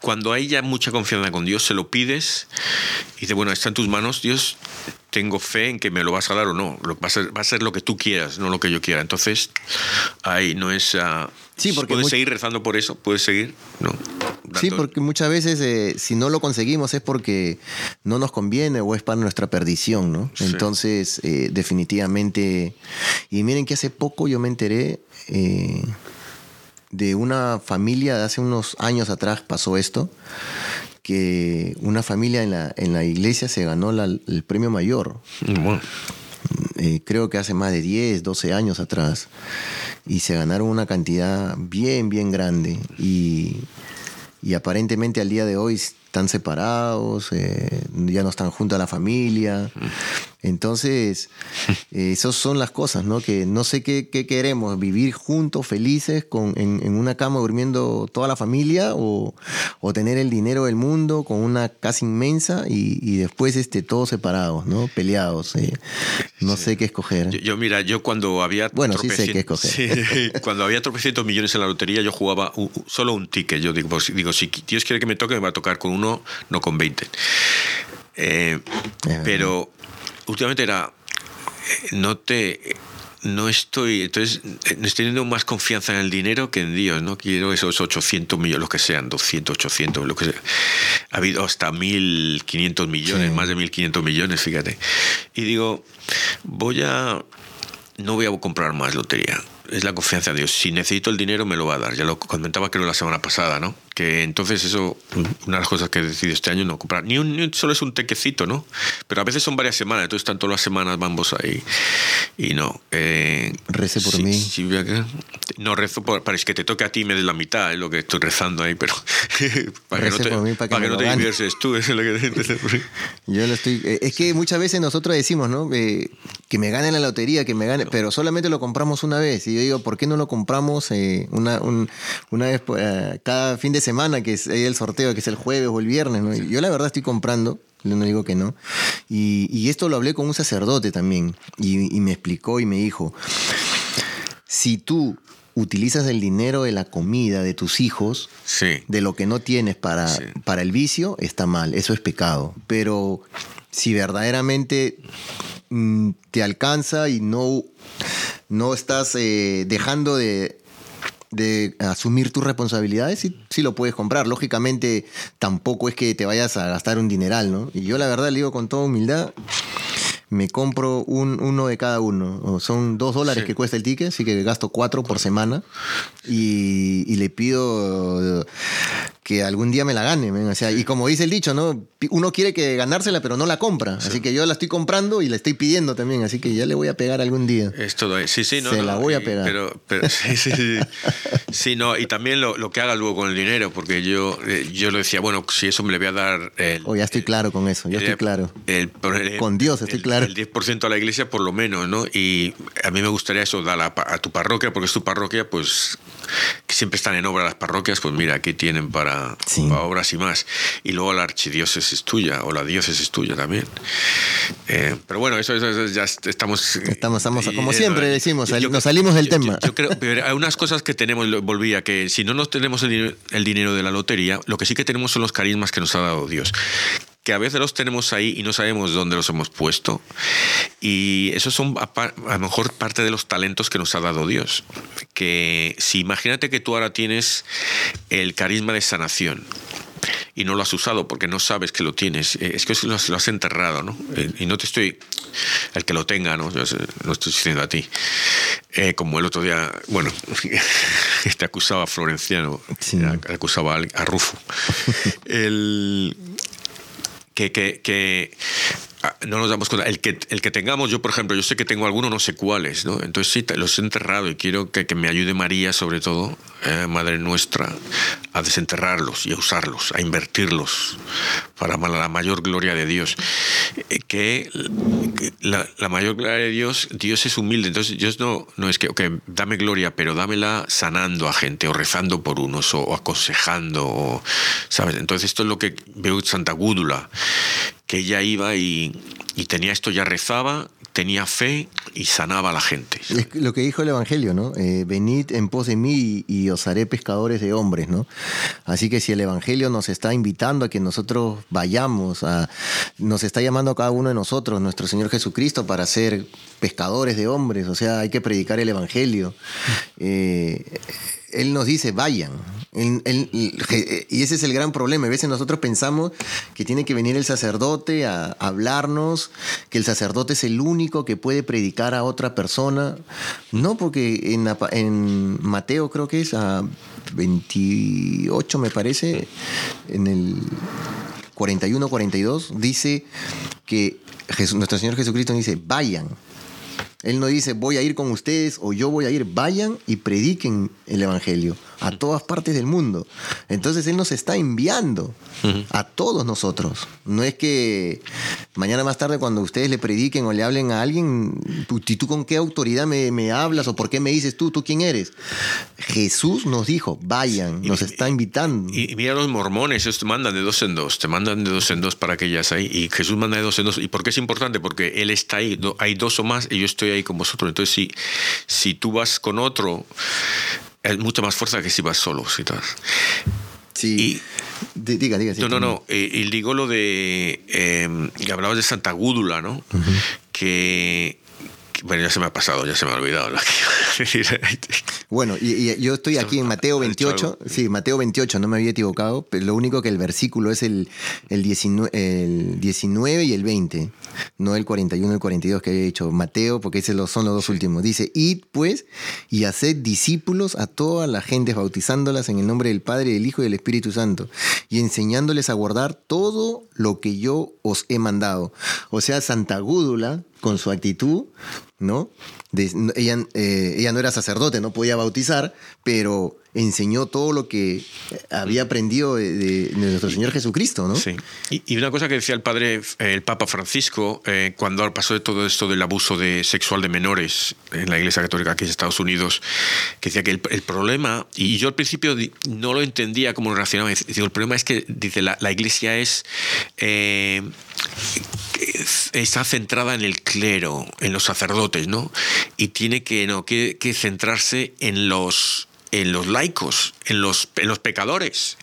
cuando hay ya mucha confianza con Dios, se lo pides y dice, bueno, está en tus manos, Dios, tengo fe en que me lo vas a dar o no. Va a ser, va a ser lo que tú quieras, no lo que yo quiera. Entonces, ahí no es... Uh, sí, porque puedes seguir rezando por eso, puedes seguir, ¿no? Sí, porque muchas veces eh, si no lo conseguimos es porque no nos conviene o es para nuestra perdición, ¿no? Entonces, eh, definitivamente... Y miren que hace poco yo me enteré... Eh, de una familia de hace unos años atrás pasó esto, que una familia en la, en la iglesia se ganó el premio mayor. Eh, creo que hace más de 10, 12 años atrás. Y se ganaron una cantidad bien, bien grande. Y, y aparentemente al día de hoy están separados, eh, ya no están junto a la familia. Entonces, eh, esas son las cosas, ¿no? Que no sé qué, queremos, vivir juntos, felices, con, en, una cama durmiendo toda la familia, o, tener el dinero del mundo con una casa inmensa y, después este, todos separados, ¿no? Peleados. Eh. No sé qué escoger. Yo, mira, yo cuando había... Bueno, sí sé qué escoger. cuando había tropecientos millones en la lotería, yo jugaba solo un ticket. Yo digo, digo, si Dios quiere que me toque, me va a tocar con uno, no con 20. Eh, pero últimamente era, eh, no te no estoy, entonces, eh, estoy teniendo más confianza en el dinero que en Dios, ¿no? Quiero esos 800 millones, lo que sean, 200, 800, lo que sea. Ha habido hasta 1.500 millones, más de 1.500 millones, fíjate. Y digo, voy a, no voy a comprar más lotería es la confianza en Dios. Si necesito el dinero, me lo va a dar. Ya lo comentaba creo la semana pasada, ¿no? Que entonces eso, una de las cosas que he decidido este año, no comprar. Ni, un, solo es un tequecito, ¿no? Pero a veces son varias semanas, entonces están todas las semanas vamos ahí. Y no. Eh, Rece por mí. no rezo por, para que te toque a ti me des la mitad, es lo que estoy rezando ahí, pero para que no te, mí, para que no te divierses tú, es lo que Yo lo estoy. Eh, es que muchas veces nosotros decimos, ¿no? Eh, que me gane la lotería, que me gane, pero solamente lo compramos una vez. Y yo digo, ¿por qué no lo compramos eh, una, una vez eh, cada fin de semana, que es el sorteo, que es el jueves o el viernes? Yo la verdad estoy comprando, no digo que no. Y, esto lo hablé con un sacerdote también, y, me explicó y me dijo, si tú utilizas el dinero de la comida de tus hijos, de lo que no tienes para, para el vicio, está mal, eso es pecado. Pero si verdaderamente mm, te alcanza y no, no estás eh, dejando de, asumir tus responsabilidades, sí, sí, lo puedes comprar. Lógicamente, tampoco es que te vayas a gastar un dineral, ¿no? Y yo la verdad le digo con toda humildad, me compro un, uno de cada uno. Son dos dólares que cuesta el ticket, así que gasto cuatro por semana. Y, y le pido que algún día me la gane. O sea, y como dice el dicho, ¿no? Uno quiere que ganársela, pero no la compra. Así que yo la estoy comprando y la estoy pidiendo también. Así que ya le voy a pegar algún día. Es todo. Sí, sí, no. Se la voy a pegar. Pero, pero sí, sí, sí. sí, no. Y también lo, lo, que haga luego con el dinero, porque yo, eh, yo le decía, bueno, si eso me le voy a dar. El, oh, ya estoy claro con eso, ya estoy claro. con Dios estoy claro. El 10% a la iglesia, por lo menos, ¿no? Y a mí me gustaría eso, dar a, a tu parroquia, porque es tu parroquia, pues que siempre están en obra las parroquias, pues mira, aquí tienen para, obras y más. Y luego la archidiócesis es tuya, o la diócesis es tuya también. Eh, pero bueno, eso, ya estamos... Estamos, estamos como siempre decimos, nos salimos del tema. Yo, creo, pero hay unas cosas que tenemos, volvía, que si no nos tenemos el, el dinero de la lotería, lo que sí que tenemos son los carismas que nos ha dado Dios que a veces los tenemos ahí y no sabemos dónde los hemos puesto. Y esos son a, lo mejor parte de los talentos que nos ha dado Dios. Que si imagínate que tú ahora tienes el carisma de sanación y no lo has usado porque no sabes que lo tienes. Eh, es que lo has, enterrado, ¿no? Eh, y no te estoy. El que lo tenga, ¿no? Yo no estoy diciendo a ti. Eh, como el otro día, bueno, te acusaba a Florenciano, acusaba a Rufo. el, que, que, que no nos damos cuenta. El que, el que tengamos, yo por ejemplo, yo sé que tengo algunos, no sé cuáles, ¿no? Entonces sí, los he enterrado y quiero que, que me ayude María, sobre todo, eh, Madre Nuestra, a desenterrarlos y a usarlos, a invertirlos para la mayor gloria de Dios. Eh, que la, la, mayor gloria de Dios, Dios es humilde, entonces Dios no, no es que, ok, dame gloria, pero dámela sanando a gente o rezando por unos o, aconsejando, o, ¿sabes? Entonces esto es lo que veo en Santa Gúdula que ella iba y, tenía esto, ya rezaba, tenía fe y sanaba a la gente. Es lo que dijo el Evangelio, ¿no? Eh, venid en pos de mí y, os haré pescadores de hombres, ¿no? Así que si el Evangelio nos está invitando a que nosotros vayamos, a, nos está llamando a cada uno de nosotros, nuestro Señor Jesucristo, para ser pescadores de hombres, o sea, hay que predicar el Evangelio. Eh, él nos dice, vayan. y ese es el gran problema. A veces nosotros pensamos que tiene que venir el sacerdote a, hablarnos, que el sacerdote es el único que puede predicar a otra persona. No, porque en, en Mateo creo que es a 28 me parece, en el 41-42, dice que nuestro Señor Jesucristo dice, vayan. Él no dice, voy a ir con ustedes o yo voy a ir, vayan y prediquen el Evangelio a todas partes del mundo. Entonces Él nos está enviando a todos nosotros. No es que mañana más tarde cuando ustedes le prediquen o le hablen a alguien, ¿y tú con qué autoridad me, hablas o por qué me dices tú, tú quién eres? Jesús nos dijo, vayan, nos está invitando. Y, mira los mormones, ellos te mandan de dos en dos, te mandan de dos en dos para que ellas ahí. Y Jesús manda de dos en dos. ¿Y por qué es importante? Porque Él está ahí, hay dos o más y yo estoy ahí con vosotros. Entonces, si, si tú vas con otro, es mucha más fuerza que si vas solo. Si Sí. diga, diga. no, no, no. Y digo lo de. Eh, hablabas de Santa Gúdula, ¿no? Que bueno, ya se me ha pasado, ya se me ha olvidado. bueno, y, yo estoy aquí en Mateo 28, sí, Mateo 28, no me había equivocado, pero lo único que el versículo es el, el, 19, el 19 y el 20, no el 41 y el 42 que había dicho Mateo, porque esos son los dos últimos. Dice, id pues y haced discípulos a todas las gentes, bautizándolas en el nombre del Padre, del Hijo y del Espíritu Santo, y enseñándoles a guardar todo lo que yo os he mandado. O sea, Santa Gúdula, con su actitud, ¿no? ella, eh, ella no era sacerdote, no podía bautizar, pero enseñó todo lo que había aprendido de, nuestro Señor Jesucristo, ¿no? Sí. Y, una cosa que decía el padre, el Papa Francisco, eh, cuando pasó de todo esto del abuso de, sexual de menores en la Iglesia Católica aquí en Estados Unidos, que decía que el, problema, y yo al principio no lo entendía cómo lo relacionaba, digo, el problema es que, dice, la, Iglesia es... Eh, está centrada en el clero, en los sacerdotes, ¿no? Y tiene que, no, que, que centrarse en los, en los laicos, en los, en los pecadores.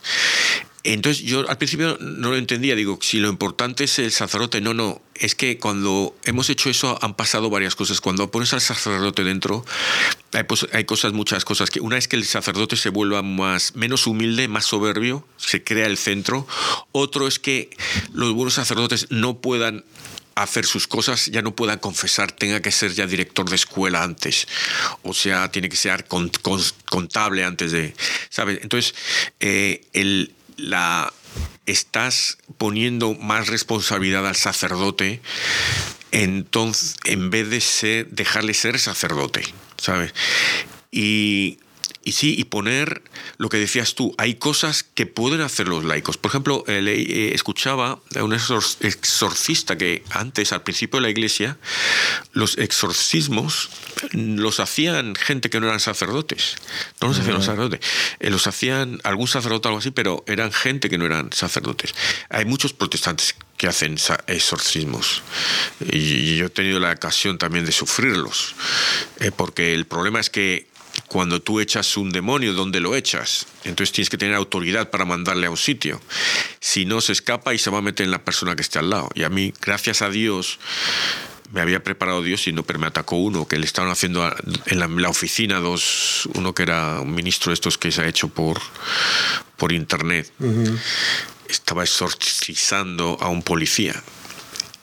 Entonces yo al principio no lo entendía, digo, si lo importante es el sacerdote, no, no, es que cuando hemos hecho eso han pasado varias cosas. Cuando pones al sacerdote dentro, hay, hay cosas, muchas cosas, que una es que el sacerdote se vuelva más, menos humilde, más soberbio, se crea el centro. Otro es que los buenos sacerdotes no puedan hacer sus cosas, ya no pueda confesar, tenga que ser ya director de escuela antes, o sea, tiene que ser contable antes de, ¿sabes? Entonces, eh, el, la, estás poniendo más responsabilidad al sacerdote, entonces, en vez de ser, dejarle ser sacerdote, ¿sabes? Y y sí, y poner lo que decías tú, hay cosas que pueden hacer los laicos. Por ejemplo, eh, eh, escuchaba a un exorcista que antes, al principio de la iglesia, los exorcismos los hacían gente que no eran sacerdotes. No los hacían los sacerdotes. Eh, los hacían algún sacerdote o algo así, pero eran gente que no eran sacerdotes. Hay muchos protestantes que hacen exorcismos. Y yo he tenido la ocasión también de sufrirlos. porque el problema es que cuando tú echas un demonio, ¿dónde lo echas? Entonces tienes que tener autoridad para mandarle a un sitio. Si no, se escapa y se va a meter en la persona que esté al lado. Y a mí, gracias a Dios, me había preparado Dios y no, pero me atacó uno, que le estaban haciendo en la, oficina dos, uno que era un ministro de estos que se ha hecho por, por internet. Estaba exorcizando a un policía.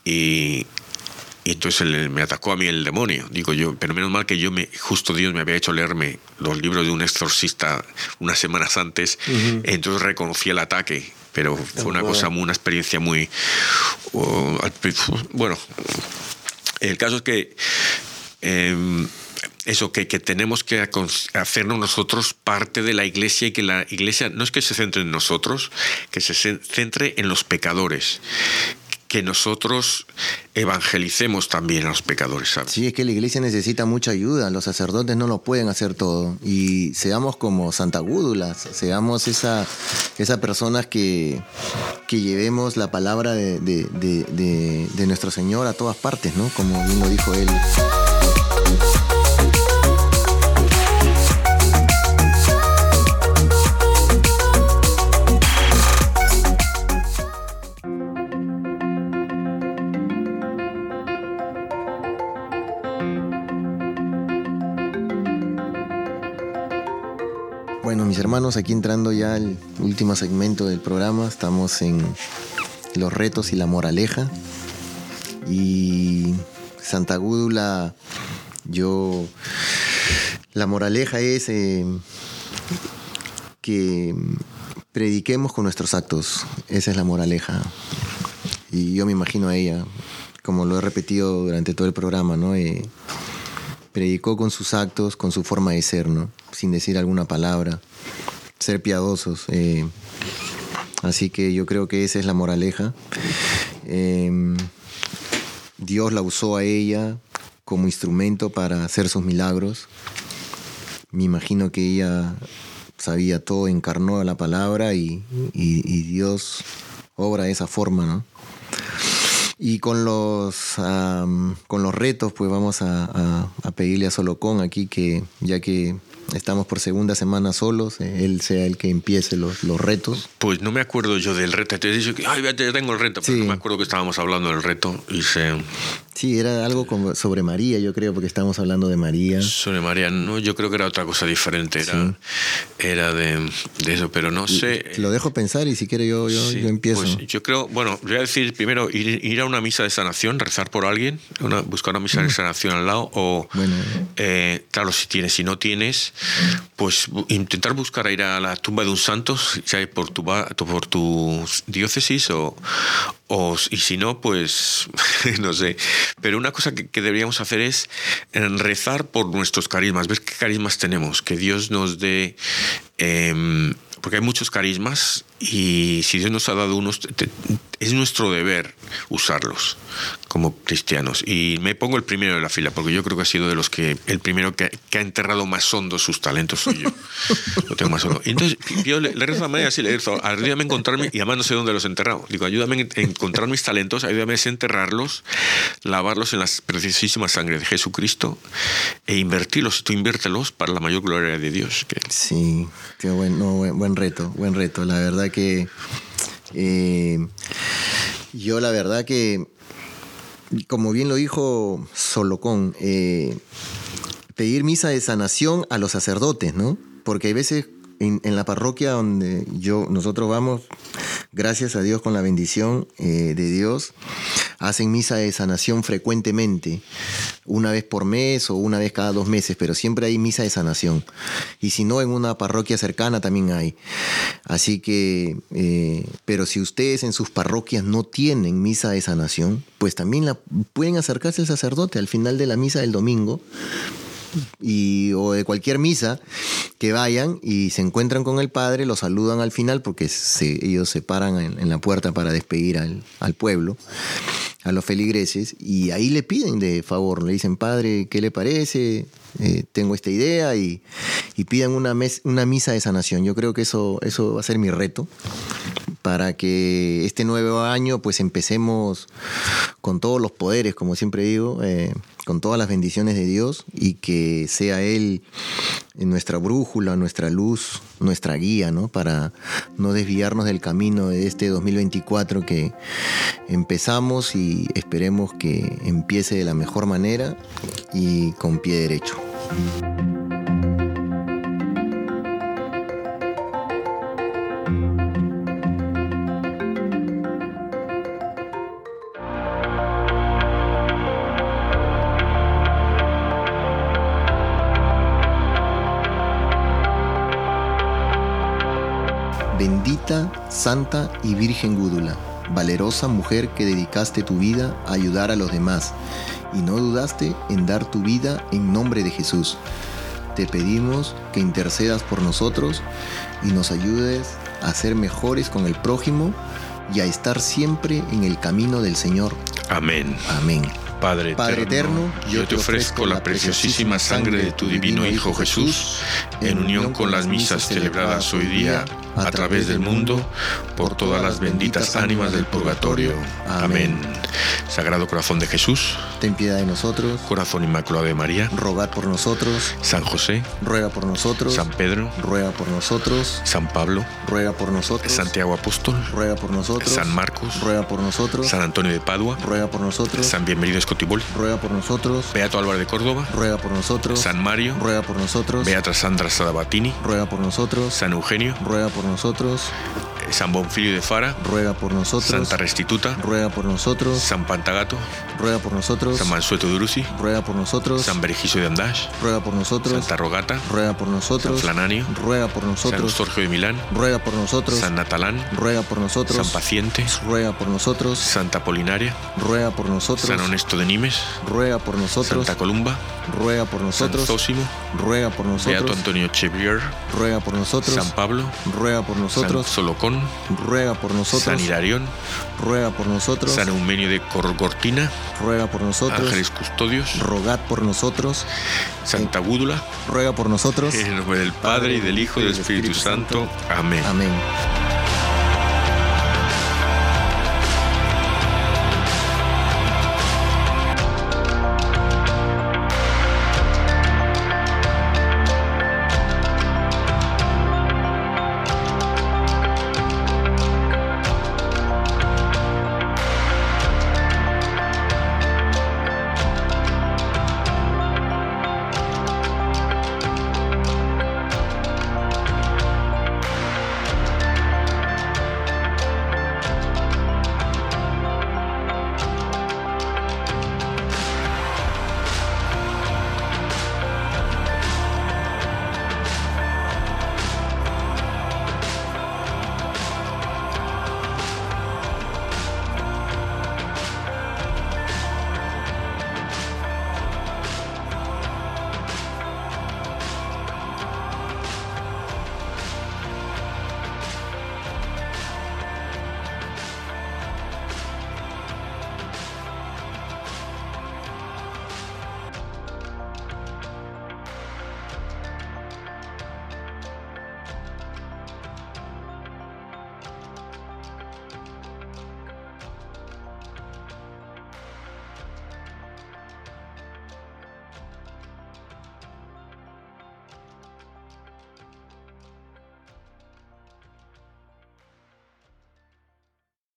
Y y entonces me atacó a mí el demonio, digo yo, pero menos mal que yo me, justo Dios me había hecho leerme los libros de un exorcista unas semanas antes, entonces reconocí el ataque, pero fue una cosa, una experiencia muy, bueno, el caso es que em, eso, que, que, tenemos que hacernos nosotros parte de la iglesia y que la iglesia no es que se centre en nosotros, que se centre en los pecadores que nosotros evangelicemos también a los pecadores, ¿sabes? Sí, es que la iglesia necesita mucha ayuda, los sacerdotes no lo pueden hacer todo. Y seamos como Santa Gúdula, seamos esa, esa personas que, que llevemos la palabra de, de nuestro Señor a todas partes, ¿no? Como bien lo dijo él. Hermanos, aquí entrando ya al último segmento del programa, estamos en los retos y la moraleja. Y Santa Gúdula, yo, la moraleja es eh, que prediquemos con nuestros actos, esa es la moraleja. Y yo me imagino a ella, como lo he repetido durante todo el programa, ¿no? Eh, predicó con sus actos, con su forma de ser, ¿no? Sin decir alguna palabra, ser piadosos. Eh, así que yo creo que esa es la moraleja. Em, Dios la usó a ella como instrumento para hacer sus milagros. Me imagino que ella sabía todo, encarnó la palabra y, Dios obra de esa forma, ¿no? Y con los, con los retos, pues vamos a, a, pedirle a Solocón aquí que, ya que estamos por segunda semana solos, eh, él sea el que empiece los, los retos. Pues no me acuerdo yo del reto. Te he dicho que, ay, ya tengo el reto, pero no me acuerdo que estábamos hablando del reto y se... Sí, era algo como sobre María, yo creo, porque estábamos hablando de María. Sobre María, no, yo creo que era otra cosa diferente, era, era de, de, eso, pero no sé. Lo dejo pensar y si quiere yo, yo, yo empiezo. Pues yo creo, bueno, voy a decir primero ir, ir, a una misa de sanación, rezar por alguien, una, buscar una misa de mm. sanación al lado, o, bueno. eh, claro, si tienes, si no tienes, pues intentar buscar a ir a la tumba de un santo, ya por tu, por tu diócesis, o, o, y si no, pues no sé. Pero una cosa que, deberíamos hacer es rezar por nuestros carismas, ver qué carismas tenemos, que Dios nos dé... Em, porque hay muchos carismas y si Dios nos ha dado unos, es nuestro deber usarlos como cristianos. Y me pongo el primero de la fila, porque yo creo que ha sido de los que el primero que, ha enterrado más hondo sus talentos soy yo. Lo tengo más hondo. Y entonces yo le, rezo a María así, le rezo, ayúdame a encontrarme, y además no sé dónde los he enterrado. Digo, ayúdame a encontrar mis talentos, ayúdame a enterrarlos, lavarlos en la preciosísima sangre de Jesucristo e invertirlos. Tú inviértelos para la mayor gloria de Dios. Sí, qué buen, buen reto, buen reto. La verdad que eh, yo la verdad que, como bien lo dijo Solocón, eh, pedir misa de sanación a los sacerdotes, ¿no? Porque hay veces en, la parroquia donde yo, nosotros vamos, gracias a Dios con la bendición eh, de Dios, hacen misa de sanación frecuentemente, una vez por mes o una vez cada dos meses, pero siempre hay misa de sanación. Y si no, en una parroquia cercana también hay. Así que, eh, pero si ustedes en sus parroquias no tienen misa de sanación, pues también la, pueden acercarse al sacerdote al final de la misa del domingo y, o de cualquier misa que vayan y se encuentran con el padre, lo saludan al final porque ellos se paran en, la puerta para despedir al, pueblo, a los feligreses, y ahí le piden de favor, le dicen, padre, ¿qué le parece? Eh, tengo esta idea y, y pidan una, una misa de sanación. Yo creo que eso, eso va a ser mi reto para que este nuevo año pues empecemos con todos los poderes, como siempre digo, eh, con todas las bendiciones de Dios y que sea Él nuestra brújula, nuestra luz, nuestra guía, ¿no? Para no desviarnos del camino de este 2024 que empezamos y esperemos que empiece de la mejor manera y con pie derecho. Bendita, Santa y Virgen Gúdula, valerosa mujer que dedicaste tu vida a ayudar a los demás y no dudaste en dar tu vida en nombre de Jesús. Te pedimos que intercedas por nosotros y nos ayudes a ser mejores con el prójimo y a estar siempre en el camino del Señor. Amén. Amén. Padre, eterno, yo te ofrezco la preciosísima sangre de tu divino Hijo Jesús, en unión con las misas celebradas hoy día a través del mundo, por todas las benditas ánimas del purgatorio. Amén. Sagrado Corazón de Jesús, ten piedad de nosotros. Corazón Inmaculado de María, rogad por nosotros. San José, ruega por nosotros. San Pedro, ruega por nosotros. San Pablo, ruega por nosotros. Santiago Apóstol, ruega por nosotros. San Marcos, ruega por nosotros. San Antonio de Padua, ruega por nosotros. San Bienvenido Escotibol, ruega por nosotros. Beato Álvaro de Córdoba, ruega por nosotros. San Mario, ruega por nosotros. Beata Sandra Sadabatini, ruega por nosotros. San Eugenio, ruega por nosotros. San Bonfilio de Fara, ruega por nosotros. Santa Restituta, ruega por nosotros. San Pantagato, ruega por nosotros. San Mansueto de Uruzi, ruega por nosotros. San Berigiso de Andash, ruega por nosotros. Santa Rogata, ruega por nosotros. San Flananio, ruega por nosotros. San de Milán, ruega por nosotros. San Natalán, ruega por nosotros. San Paciente, ruega por nosotros. Santa Polinaria, ruega por nosotros. San Honesto de Nimes, ruega por nosotros. Santa Columba, ruega por nosotros. San Zósimo, ruega por nosotros. Beato Antonio Chevier, ruega por nosotros. San Pablo, ruega por nosotros. San Solocón, ruega por nosotros. San Hilarión, ruega por nosotros. San Eumenio de Corgortina, ruega por nosotros. Ángeles Custodios, rogad por nosotros. Santa Gúdula, ruega por nosotros. En el nombre del Padre y del Hijo y del Espíritu Santo. Amén. Amén.